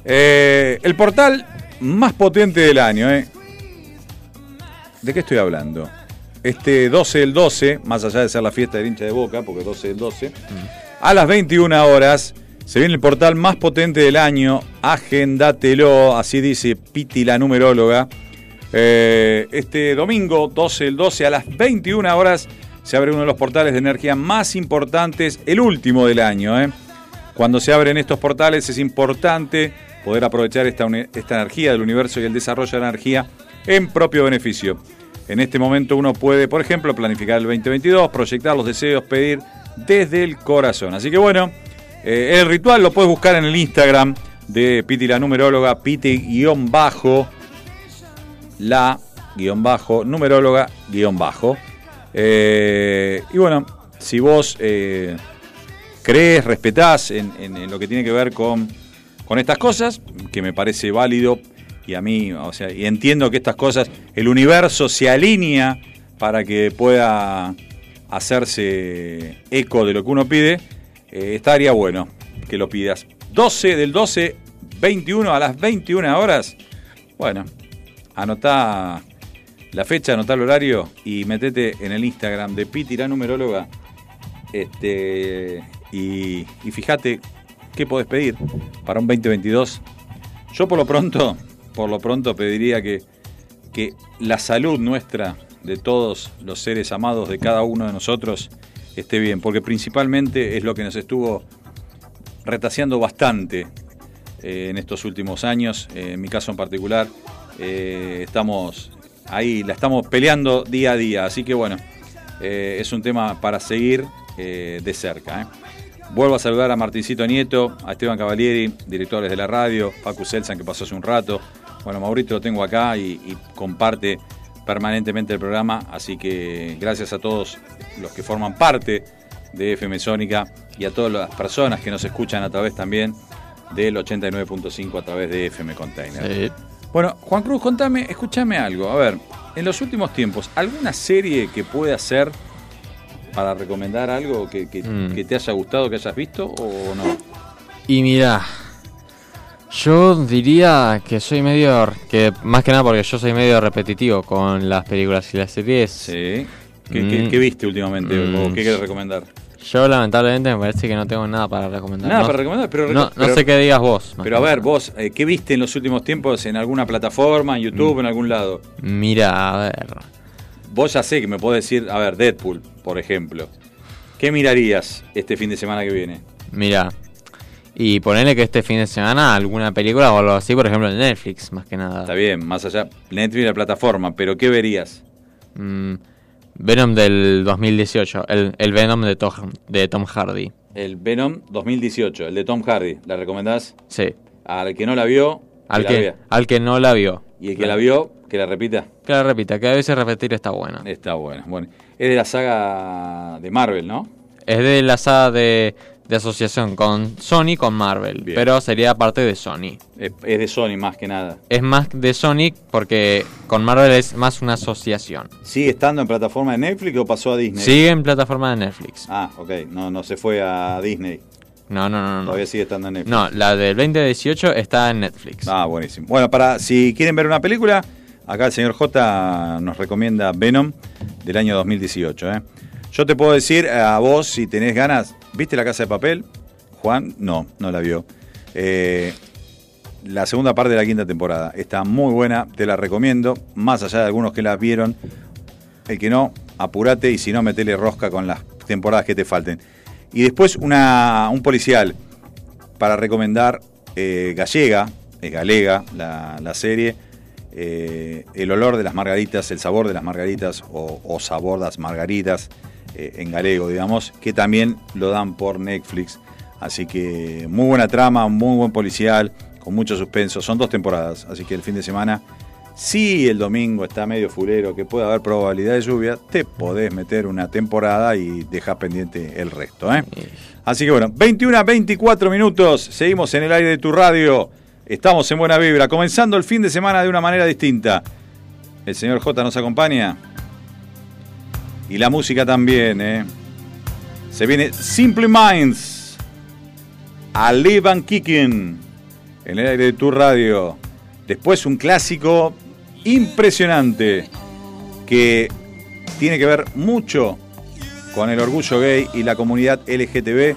Eh, el portal más potente del año, ¿eh? ¿De qué estoy hablando? Este 12 del 12, más allá de ser la fiesta del hincha de boca, porque 12 del 12, a las 21 horas se viene el portal más potente del año. Agéndatelo, así dice Piti, la numeróloga. Eh, este domingo 12 del 12 a las 21 horas se abre uno de los portales de energía más importantes, el último del año. ¿eh? Cuando se abren estos portales es importante poder aprovechar esta, esta energía del universo y el desarrollo de la energía en propio beneficio. En este momento uno puede, por ejemplo, planificar el 2022, proyectar los deseos, pedir desde el corazón. Así que bueno, eh, el ritual lo puedes buscar en el Instagram de Piti la numeróloga, Piti-bajo, la guion bajo, numeróloga guion bajo. Eh, y bueno, si vos eh, crees, respetás en, lo que tiene que ver con, con estas cosas, que me parece válido, y a mí, o sea, y entiendo que estas cosas, el universo se alinea para que pueda hacerse eco de lo que uno pide, eh, estaría bueno que lo pidas. 12 del 12, 21 a las 21 horas. Bueno, anotá la fecha, anotá el horario y metete en el Instagram de Piti la numeróloga. Este, y, fíjate qué podés pedir para un 2022. Yo por lo pronto, por lo pronto pediría que, que la salud nuestra, de todos los seres amados de cada uno de nosotros, esté bien, porque principalmente es lo que nos estuvo retaseando bastante eh, en estos últimos años. Eh, en mi caso en particular, eh, estamos ahí, la estamos peleando día a día. Así que bueno, es un tema para seguir de cerca. Vuelvo a saludar a Martincito Nieto, a Esteban Cavalieri, directores de la radio, Facu Selsan que pasó hace un rato. Bueno, Maurito lo tengo acá y, y comparte permanentemente el programa, así que gracias a todos los que forman parte de FM Sónica y a todas las personas que nos escuchan a través también del 89.5 a través de FM Container. Bueno, Juan Cruz, contame, escúchame algo. A ver, en los últimos tiempos, ¿alguna serie que pueda ser para recomendar algo que, que- Mm. que te haya gustado, que hayas visto o no? Y mira, yo diría que soy medio. que Más que nada porque yo soy medio repetitivo con las películas y las series. Sí. ¿Qué, qué- qué viste últimamente? ¿O qué quieres recomendar? Yo lamentablemente me parece que no tengo nada para recomendar. Nada No- para recomendar, pero no, pero- no sé qué digas vos. Pero a ver, vos, eh, ¿qué viste en los últimos tiempos en alguna plataforma, en YouTube, en algún lado? Mira, a ver. Vos ya sé que me podés decir, a ver, Deadpool, por ejemplo. ¿Qué mirarías este fin de semana que viene? Mira. Y ponerle que este fin de semana alguna película o algo así, por ejemplo en Netflix, más que nada. Está bien, más allá, Netflix la plataforma, pero ¿qué verías? Mm, Venom del 2018, el, el Venom de Tom, de Tom Hardy. El Venom 2018, el de Tom Hardy, ¿la recomendás? Sí. Al que no la vio, Al que, vea. al que no la vio. Y el que la vio, que la repita. Que la repita, que a veces repetir está buena. Está bueno, bueno. Es de la saga de Marvel, ¿no? Es de la saga de, de asociación con Sony, con Marvel. Bien. Pero sería parte de Sony. Es, es de Sony más que nada. Es más de Sony porque con Marvel es más una asociación. ¿Sigue estando en plataforma de Netflix o pasó a Disney? Sigue en plataforma de Netflix. Ah, ok, no, no se fue a Disney. No, no, no, no. Todavía sigue estando en Netflix. No, la del 2018 está en Netflix. Ah, buenísimo. Bueno, para si quieren ver una película, acá el señor J nos recomienda Venom del año 2018. ¿eh? Yo te puedo decir a vos, si tenés ganas, ¿viste La Casa de Papel? Juan, no, no la vio. Eh, la segunda parte de la quinta temporada está muy buena, te la recomiendo, más allá de algunos que la vieron. El que no, apurate y si no, metele rosca con las temporadas que te falten. Y después una, un policial para recomendar eh, Gallega, es Galega la, la serie, eh, El olor de las margaritas, el sabor de las margaritas o, o sabor de las margaritas eh, en galego, digamos, que también lo dan por Netflix. Así que muy buena trama, muy buen policial, con mucho suspenso. Son dos temporadas, así que el fin de semana, si el domingo está medio fulero, que puede haber probabilidad de lluvia, te podés meter una temporada y dejar pendiente el resto. ¿eh? Así que bueno, 21 a 24 minutos, seguimos en el aire de tu radio. Estamos en buena vibra, comenzando el fin de semana de una manera distinta. El señor J nos acompaña. Y la música también, ¿eh? Se viene Simple Minds. A Live and Kicking. En el aire de tu radio. Después un clásico impresionante. Que tiene que ver mucho con el orgullo gay y la comunidad LGTB.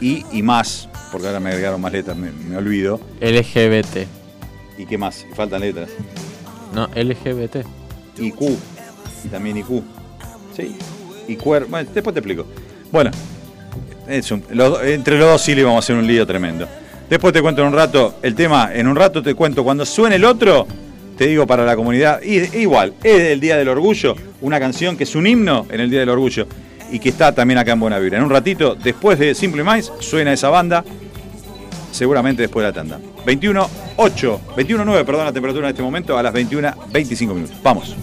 Y, y más. Porque ahora me agregaron más letras, me, me olvido. LGBT. ¿Y qué más? Faltan letras. No, LGBT. Y Q. Y también IQ. Sí. Y cuer... Bueno, después te explico. Bueno, es un- los do- entre los dos sí le vamos a hacer un lío tremendo. Después te cuento en un rato el tema, en un rato te cuento cuando suene el otro, te digo para la comunidad, y, igual, es el Día del Orgullo, una canción que es un himno en el Día del Orgullo y que está también acá en Buena Vibra. En un ratito, después de Simple Minds, suena esa banda, seguramente después de la tanda. 21.8, 21.9, perdón, la temperatura en este momento, a las 21.25 minutos. Vamos.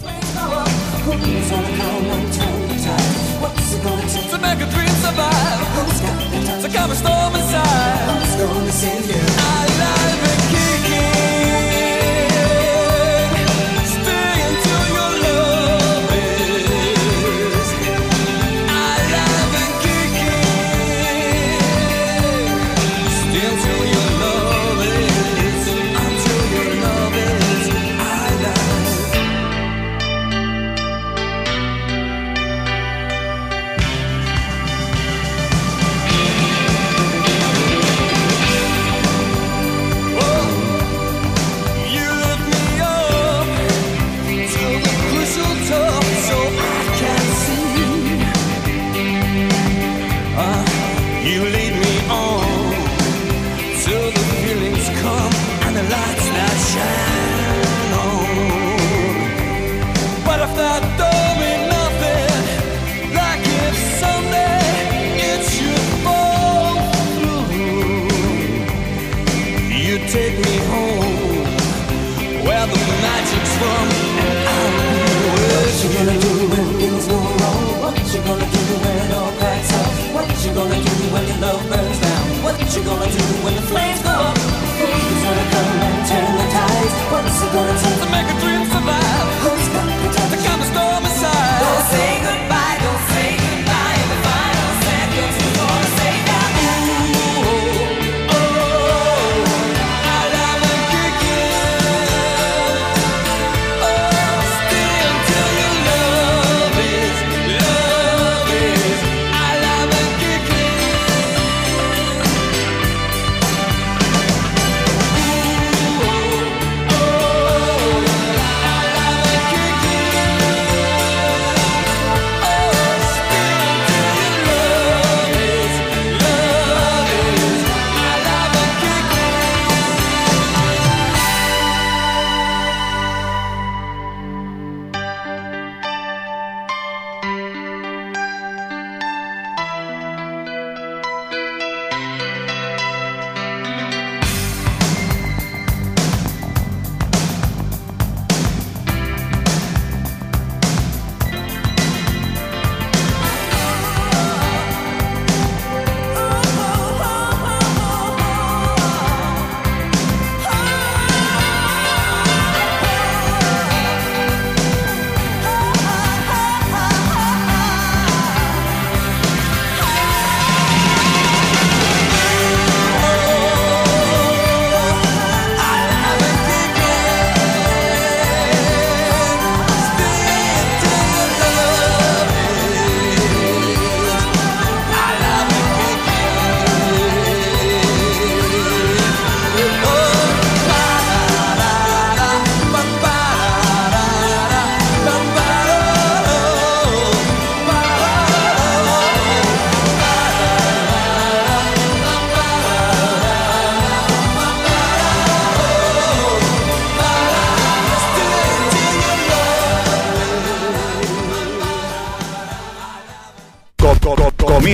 You gonna do when the flames go up? Who's gonna come and turn the tides? What's it gonna take to make a dream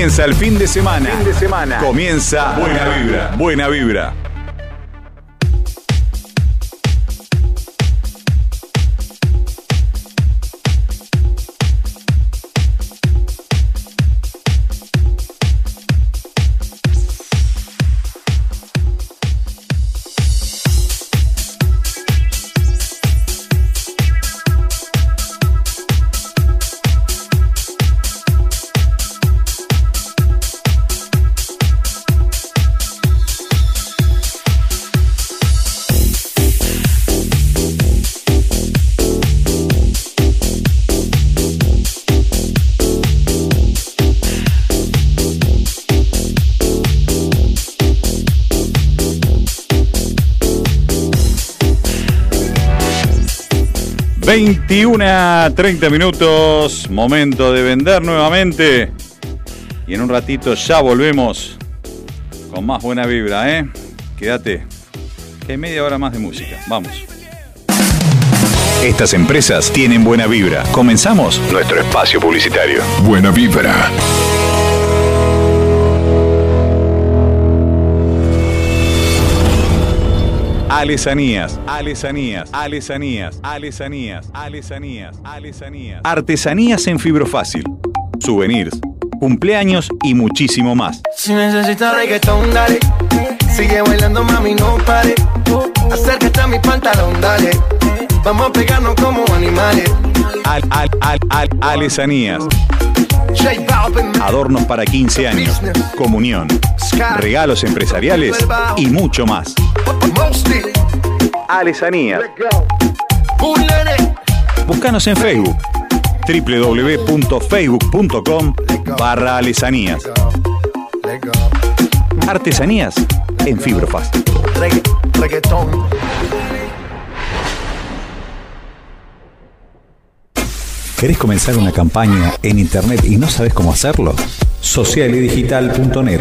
Comienza el fin de semana. Fin de semana. Comienza Buena Vibra. Buena Vibra. A 30 minutos, momento de vender nuevamente. Y en un ratito ya volvemos con más buena vibra, ¿eh? Quédate, que media hora más de música. Vamos. Estas empresas tienen buena vibra. Comenzamos nuestro espacio publicitario. Buena vibra. Alesanías, alesanías, alesanías, alesanías, alesanías, alesanías. Artesanías en fibrofácil. Souvenirs, cumpleaños y muchísimo más. Si necesitas reggaetón, dale. Sigue bailando, mami, no pare. Acércate a mi pantalón, dale. Vamos a pegarnos como animales. Al, al, al, al, alesanías. Adornos para 15 años, comunión, regalos empresariales y mucho más. Alesanías. Búscanos en Facebook www.facebook.com barra alesanías. Artesanías en Fibrofast. ¿Querés comenzar una campaña en Internet y no sabes cómo hacerlo? Socialidigital.net.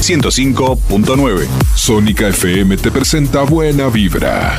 105.9. Sónica FM te presenta Buena Vibra.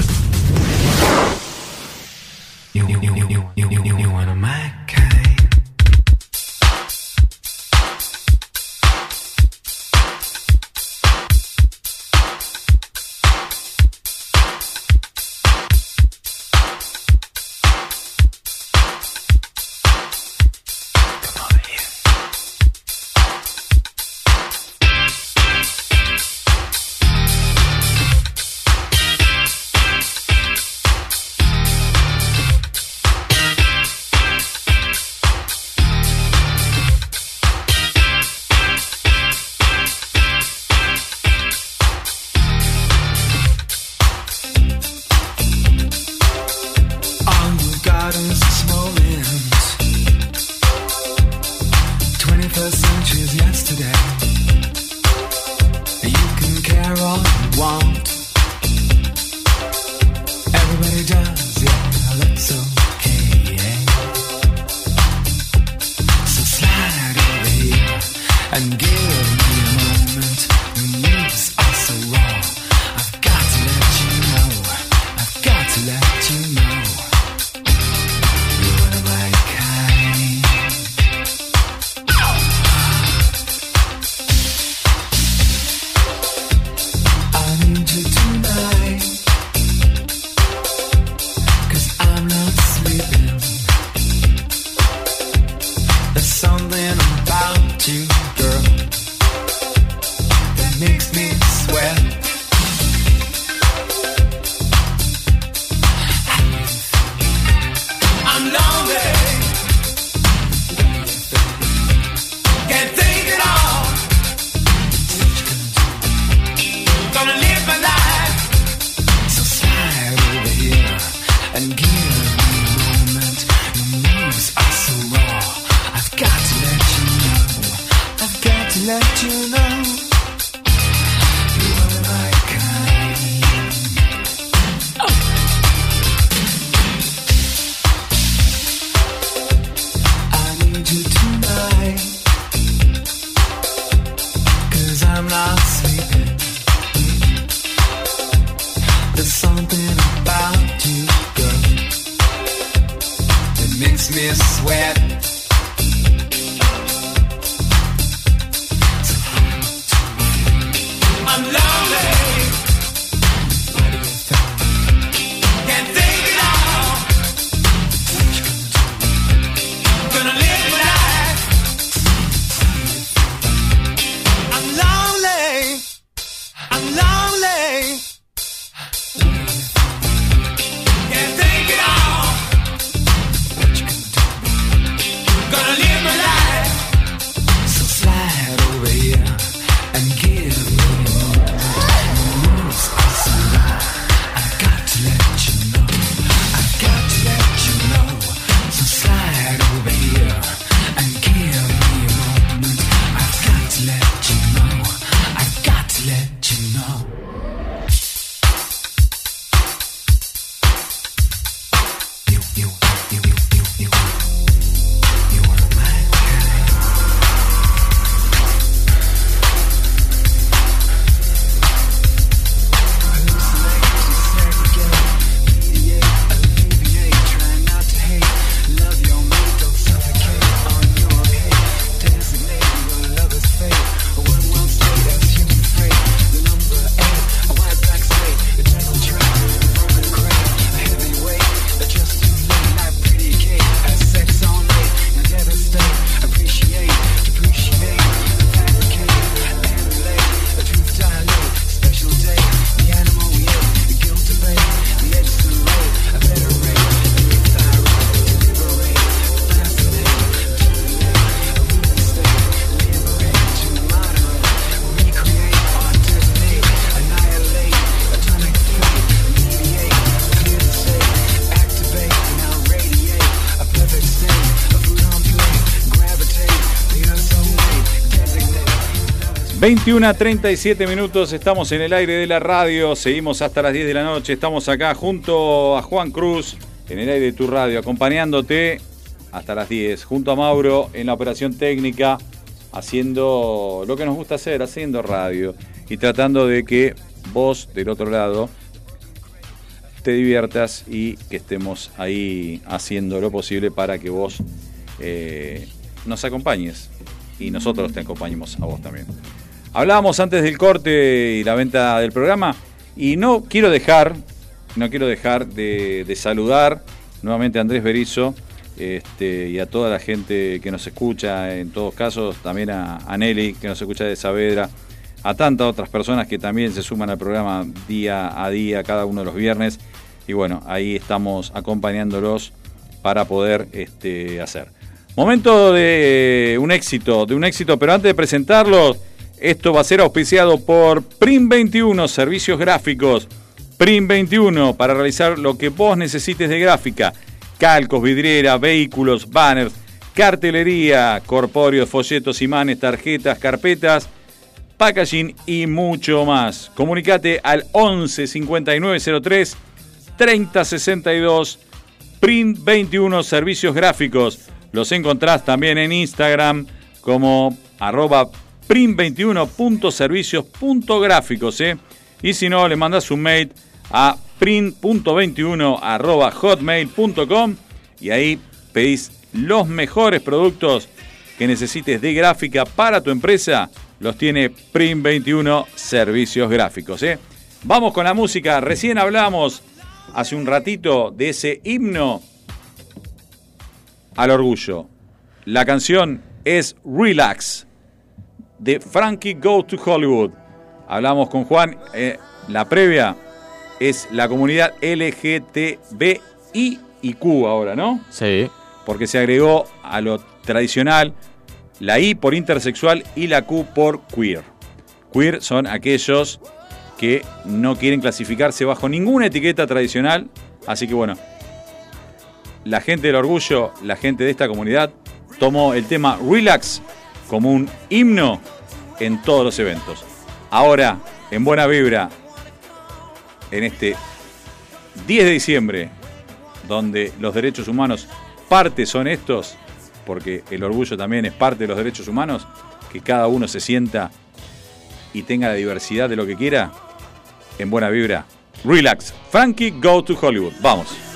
21 a 37 minutos, estamos en el aire de la radio, seguimos hasta las 10 de la noche, estamos acá junto a Juan Cruz en el aire de tu radio, acompañándote hasta las 10, junto a Mauro en la operación técnica, haciendo lo que nos gusta hacer, haciendo radio y tratando de que vos del otro lado te diviertas y que estemos ahí haciendo lo posible para que vos eh, nos acompañes y nosotros te acompañemos a vos también. Hablábamos antes del corte y la venta del programa y no quiero dejar, no quiero dejar de, saludar nuevamente a Andrés Berizo este, y a toda la gente que nos escucha, en todos casos, también a, a Nelly que nos escucha de Saavedra, a tantas otras personas que también se suman al programa día a día, cada uno de los viernes. Y bueno, ahí estamos acompañándolos para poder este, hacer. Momento de un éxito, de un éxito, pero antes de presentarlos, esto va a ser auspiciado por Prim21, servicios gráficos. Prim21, para realizar lo que vos necesites de gráfica. Calcos, vidriera, vehículos, banners, cartelería, corpóreos, folletos, imanes, tarjetas, carpetas, packaging y mucho más. Comunicate al 11 5903 3062 Print 21 Servicios Gráficos. Los encontrás también en Instagram como arroba print21.servicios.gráficos. ¿eh? Y si no, le mandas un mail a print.21 arroba hotmail.com y ahí pedís los mejores productos que necesites de gráfica para tu empresa. Los tiene Print21 Servicios Gráficos. ¿eh? Vamos con la música. Recién hablamos hace un ratito de ese himno al orgullo. La canción es Relax de Frankie Go to Hollywood. Hablamos con Juan. eh, la previa es la comunidad LGTBI y Q ahora, ¿no? Sí. Porque se agregó a lo tradicional la I por intersexual y la Q por queer. Queer son aquellos que no quieren clasificarse bajo ninguna etiqueta tradicional. Así que bueno, la gente del orgullo, la gente de esta comunidad, tomó el tema Relax como un himno en todos los eventos. Ahora, en buena vibra, en este 10 de diciembre, donde los derechos humanos parte son estos, porque el orgullo también es parte de los derechos humanos, que cada uno se sienta y tenga la diversidad de lo que quiera, en buena vibra. Relax, Frankie, go to Hollywood. Vamos.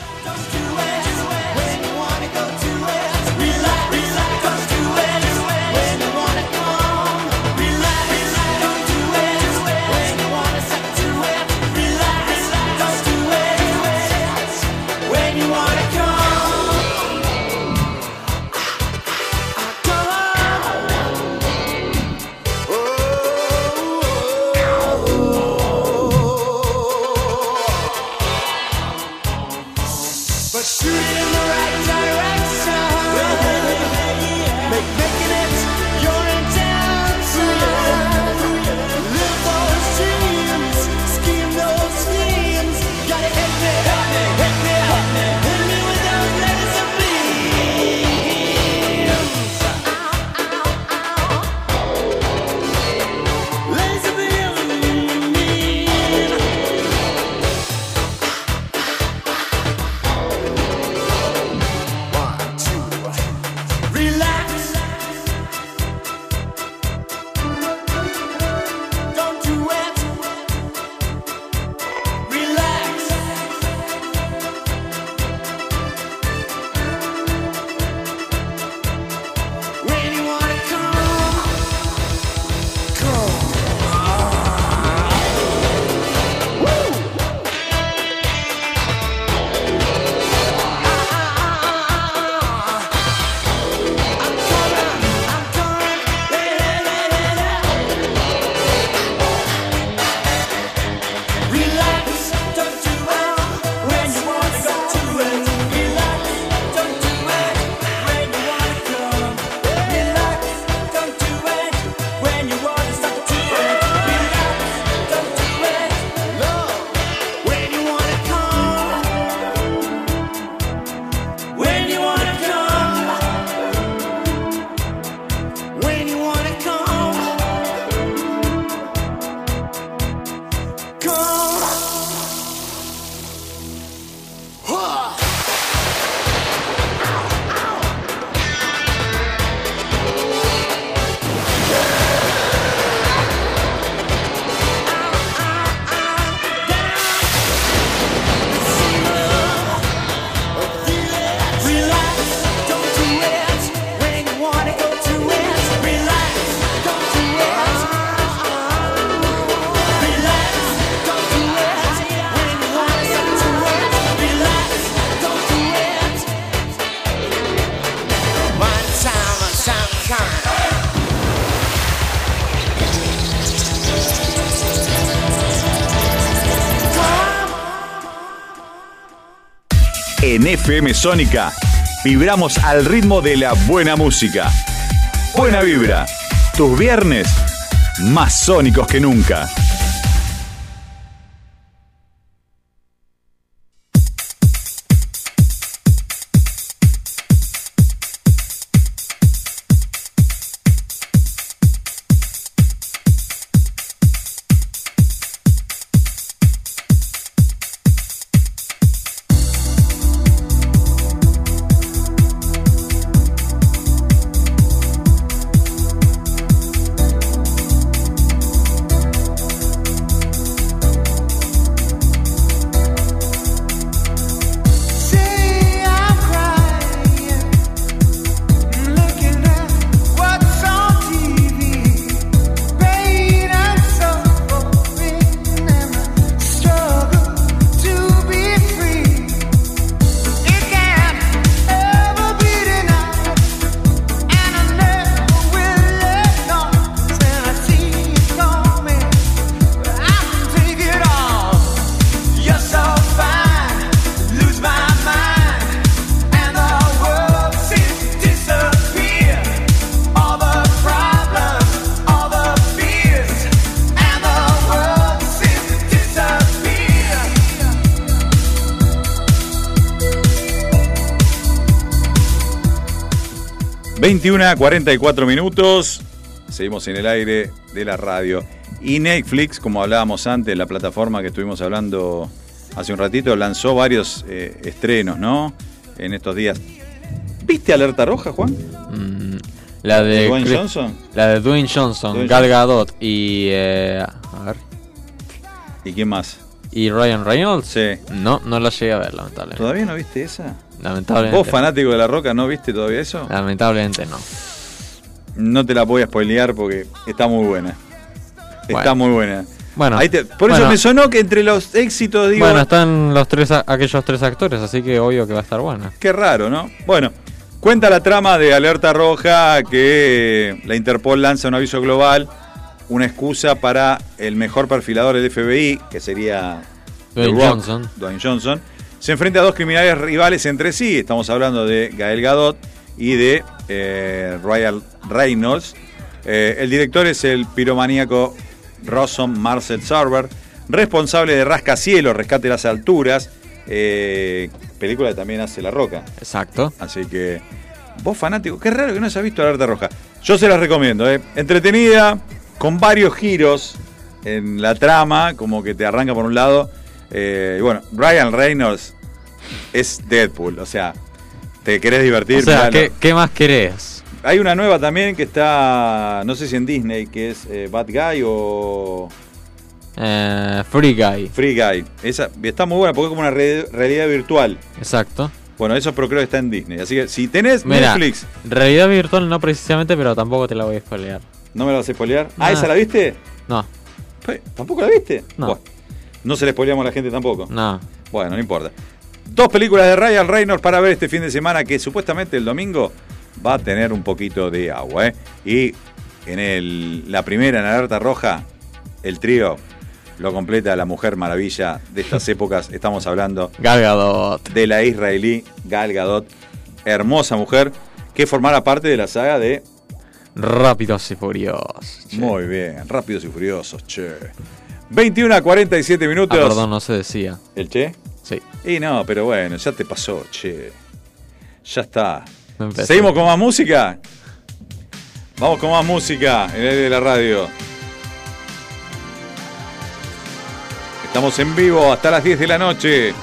en FM Sónica. Vibramos al ritmo de la buena música. Buena vibra. Tus viernes más sónicos que nunca. 44 minutos. Seguimos en el aire de la radio. Y Netflix, como hablábamos antes, la plataforma que estuvimos hablando hace un ratito, lanzó varios eh, estrenos, ¿no? En estos días. ¿Viste Alerta Roja, Juan? Mm, la de, Dwayne Johnson. La de Dwayne Johnson, Dwayne Gal Gadot y. Eh, a ver. ¿Y quién más? ¿Y Ryan Reynolds? Sí. No, no la llegué a ver, lamentablemente. ¿Todavía no viste esa? Lamentablemente. ¿Vos, fanático de La Roca, no viste todavía eso? Lamentablemente no. No te la voy a spoilear porque está muy buena. Está muy buena. Bueno, Ahí te- por eso me sonó que entre los éxitos, digo, Bueno, están los tres aquellos tres actores, así que obvio que va a estar buena. qué raro, ¿no? Bueno, cuenta la trama de Alerta Roja que la Interpol lanza un aviso global, una excusa para el mejor perfilador del FBI, que sería Dwayne Rock, Johnson. Dwayne Johnson. Se enfrenta a dos criminales rivales entre sí. Estamos hablando de Gael Gadot y de eh, Ryan Reynolds. Eh, el director es el piromaníaco Rossum Marcel Sarver, responsable de Rascacielos, Rescate de las Alturas, eh, película que también hace La Roca. Exacto. Así que, vos fanático, qué raro que no hayas visto Alerta Roja. Yo se las recomiendo, ¿eh? entretenida, con varios giros en la trama, como que te arranca por un lado. Eh, y bueno, Ryan Reynolds es Deadpool, o sea, te querés divertir. O sea. ¿qué, qué más querés? Hay una nueva también que está, no sé si en Disney, que es eh, Bad Guy o Eh, Free Guy. Free Guy. Esa está muy buena porque es como una re- realidad virtual. Exacto. Bueno, eso pero creo que está en Disney. Así que si tenés Mira, Netflix, realidad virtual no precisamente, pero tampoco te la voy a spoilear. ¿no me la vas a spoilear? Ah, Nah. ¿esa la viste? No, ¿Tampoco la viste? No. No se le spoileamos a la gente tampoco. no. Bueno, no importa. Dos películas de Ryan Reynolds para ver este fin de semana que supuestamente el domingo va a tener un poquito de agua. ¿eh? Y en el, la primera, en Alerta Roja, el trío lo completa la Mujer Maravilla de estas épocas. Estamos hablando Gal Gadot. de la israelí Gal Gadot, hermosa mujer, que formará parte de la saga de... Rápidos y furiosos. che. Muy bien, Rápidos y Furiosos, che. 21 a 47 Ah, minutos. perdón, no se decía. ¿El che? Sí. Y no, pero bueno, ya te pasó, che. Ya está. No. ¿Seguimos con más música? Vamos con más música en el aire de la radio. Estamos en vivo hasta las 10 de la noche.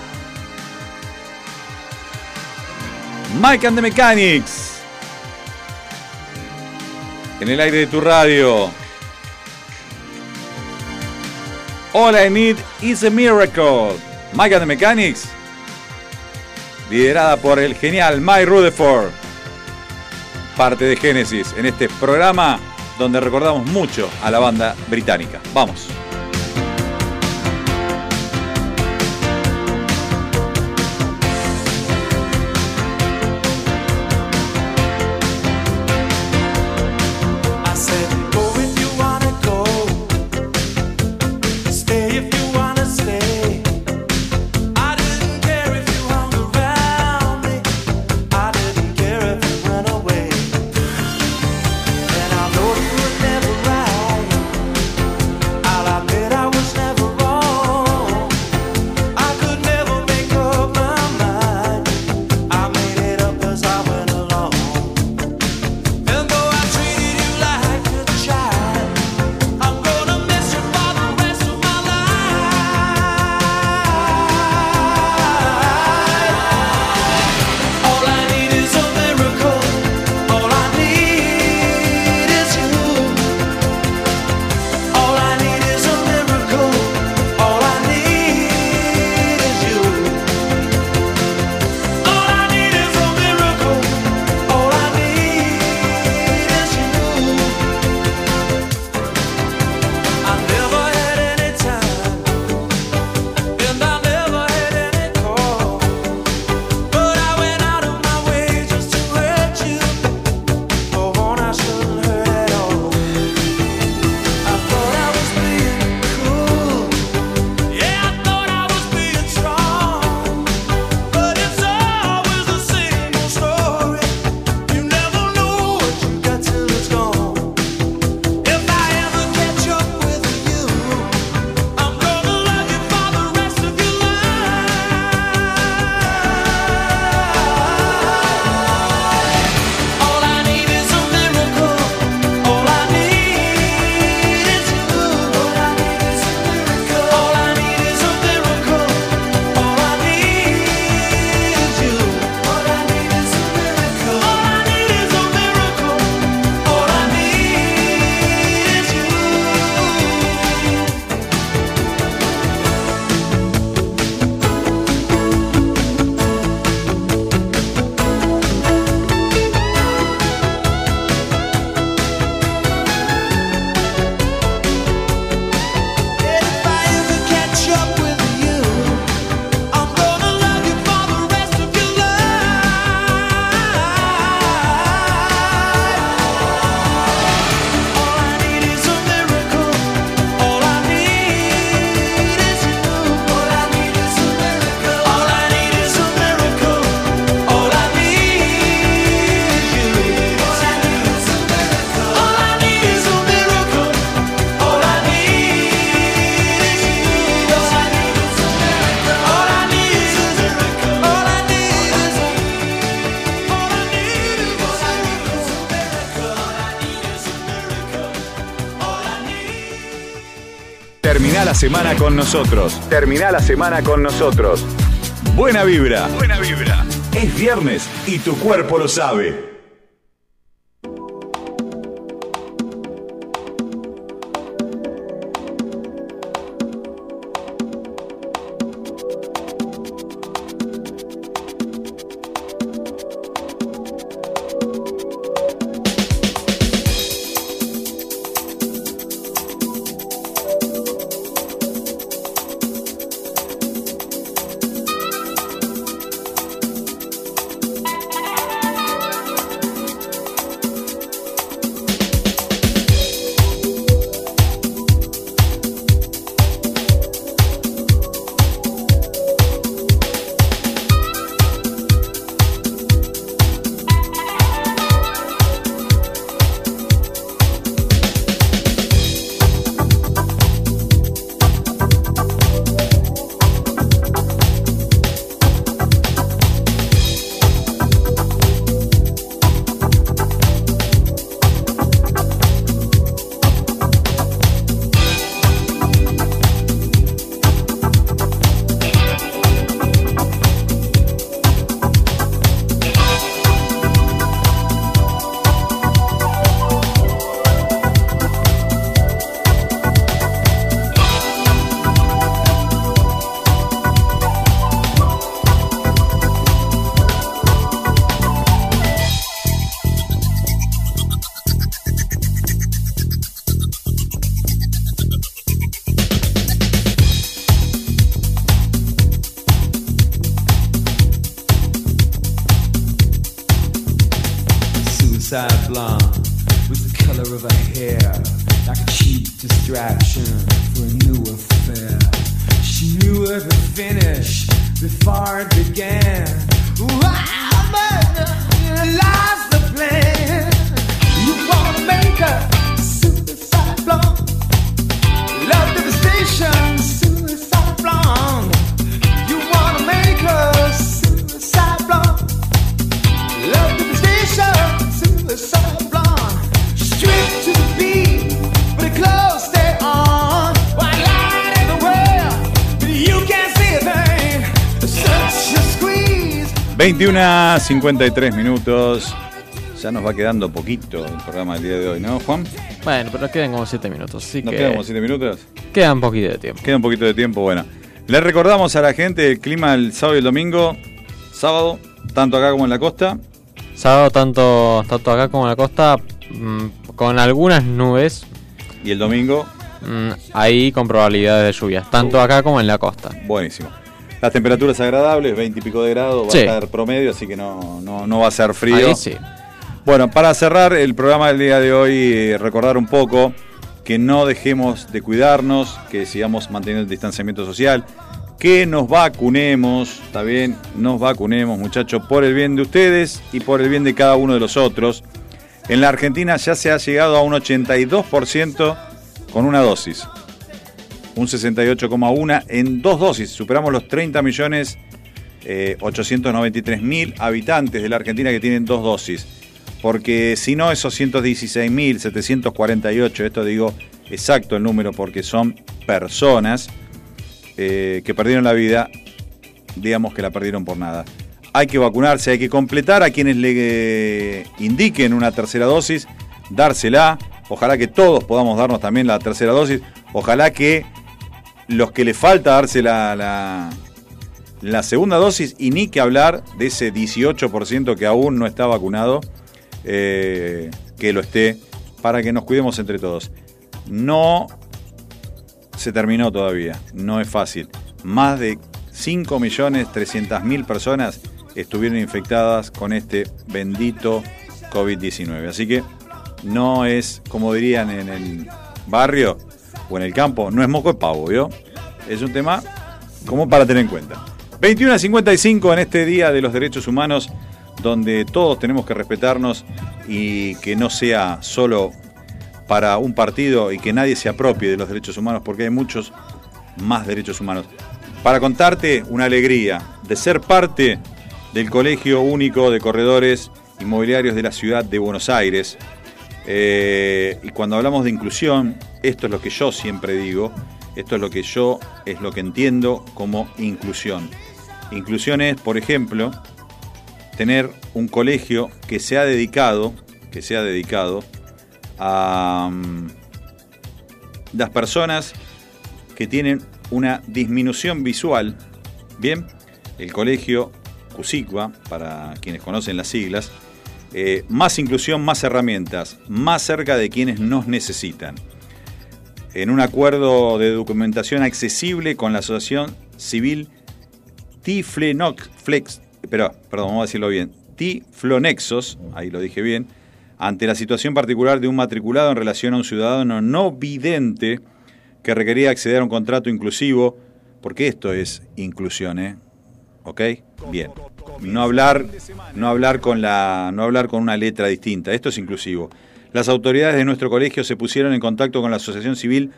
Mike and the Mechanics. En el aire de tu radio. All I Need is a Miracle. Mike the Mechanics. Liderada por el genial Mike Rutherford. Parte de Genesis en este programa donde recordamos mucho a la banda británica. Vamos. Semana con nosotros. Termina la semana con nosotros. Buena vibra. Buena vibra. Es viernes y tu cuerpo lo sabe. 21 a 53 minutos. Ya nos va quedando poquito el programa del día de hoy, ¿no, Juan? Bueno, pero quedan como 7 minutos, así ¿Nos que quedan como 7 minutos? queda un poquito de tiempo. Queda un poquito de tiempo, bueno. Le recordamos a la gente el clima el sábado y el domingo. Sábado, tanto acá como en la costa. Sábado tanto, tanto acá como en la costa, mm, con algunas nubes. Y el domingo, mm, ahí con probabilidades de lluvias, tanto acá como en la costa. buenísimo. Las temperaturas agradables, 20 y pico de grados, va Sí. a estar promedio, así que no, no, no va a ser frío. Ahí sí. Bueno, para cerrar el programa del día de hoy, eh, recordar un poco que no dejemos de cuidarnos, que sigamos manteniendo el distanciamiento social, que nos vacunemos, ¿está bien? Nos vacunemos, muchachos, por el bien de ustedes y por el bien de cada uno de los otros. En la Argentina ya se ha llegado a un 82% con una dosis, un 68,1 en dos dosis. Superamos los 30 millones eh, 893 mil habitantes de la Argentina que tienen dos dosis. Porque si no, esos 116 mil 748, esto digo exacto el número porque son personas eh, que perdieron la vida, digamos que la perdieron por nada. Hay que vacunarse, hay que completar a quienes le eh, indiquen una tercera dosis, dársela. Ojalá que todos podamos darnos también la tercera dosis. Ojalá que los que le falta darse la, la, la segunda dosis y ni que hablar de ese 18% que aún no está vacunado, eh, que lo esté, para que nos cuidemos entre todos. No se terminó todavía, no es fácil. Más de 5.300.000 personas estuvieron infectadas con este bendito COVID-19. Así que no es, como dirían en el barrio o en el campo, no es moco de pavo, ¿vio? Es un tema como para tener en cuenta. 21 a 55 en este Día de los Derechos Humanos, donde todos tenemos que respetarnos y que no sea solo para un partido y que nadie se apropie de los derechos humanos, porque hay muchos más derechos humanos. Para contarte una alegría de ser parte del Colegio Único de Corredores Inmobiliarios de la Ciudad de Buenos Aires. Eh, y cuando hablamos de inclusión, esto es lo que yo siempre digo, Esto es lo que yo es lo que entiendo como inclusión. Inclusión es, por ejemplo, tener un colegio que se ha dedicado, que se ha dedicado a mm, las personas que tienen una disminución visual. Bien, el colegio CUSICBA, para quienes conocen las siglas, eh, más inclusión, más herramientas, más cerca de quienes nos necesitan. En un acuerdo de documentación accesible con la Asociación Civil pero, perdón, vamos a decirlo bien, Tiflonexos, ahí lo dije bien, ante la situación particular de un matriculado en relación a un ciudadano no vidente que requería acceder a un contrato inclusivo, porque esto es inclusión, ¿eh? ¿Ok? Bien. No hablar, no hablar con la, no hablar con una letra distinta. Esto es inclusivo. Las autoridades de nuestro colegio se pusieron en contacto con la Asociación Civil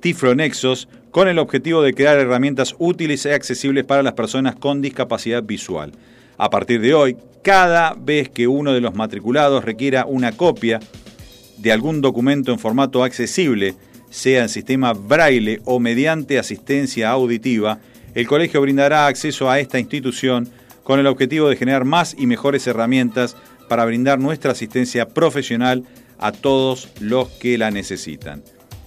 Tiflonexos con el objetivo de crear herramientas útiles y accesibles para las personas con discapacidad visual. A partir de hoy, cada vez que uno de los matriculados requiera una copia de algún documento en formato accesible, sea en sistema braille o mediante asistencia auditiva, el colegio brindará acceso a esta institución con el objetivo de generar más y mejores herramientas para brindar nuestra asistencia profesional a todos los que la necesitan.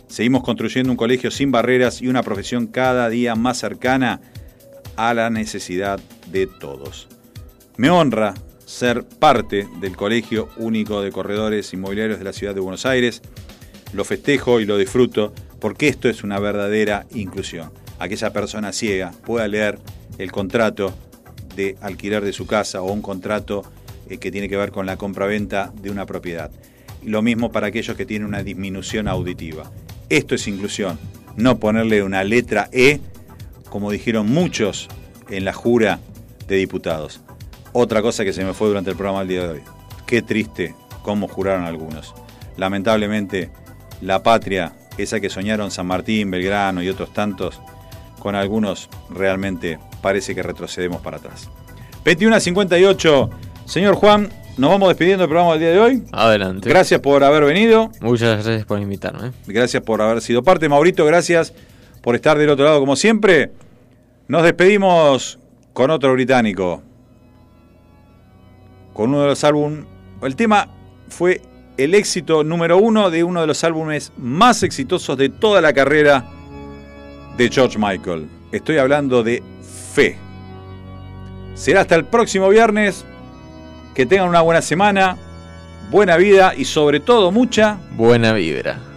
Seguimos construyendo un colegio sin barreras y una profesión cada día más cercana a la necesidad de todos. Me honra ser parte del Colegio Único de Corredores Inmobiliarios de la Ciudad de Buenos Aires. Lo festejo y lo disfruto porque esto es una verdadera inclusión. Aquella persona ciega pueda leer el contrato de alquiler de su casa o un contrato eh, que tiene que ver con la compraventa de una propiedad. Lo mismo para aquellos que tienen una disminución auditiva. Esto es inclusión, no ponerle una letra E, como dijeron muchos en la jura de diputados. Otra cosa que se me fue durante el programa del día de hoy. Qué triste cómo juraron algunos. Lamentablemente, la patria, esa que soñaron San Martín, Belgrano y otros tantos, con algunos realmente parece que retrocedemos para atrás. 21 a 58. Señor Juan, nos vamos despidiendo del programa del día de hoy. Adelante. Gracias por haber venido. Muchas gracias por invitarme. Gracias por haber sido parte. Maurito, gracias por estar del otro lado como siempre. Nos despedimos con otro británico. Con uno de los álbumes. El tema fue el éxito número uno de uno de los álbumes más exitosos de toda la carrera de George Michael. Estoy hablando de Fe. Será hasta el próximo viernes. Que tengan una buena semana, buena vida y sobre todo mucha buena vibra.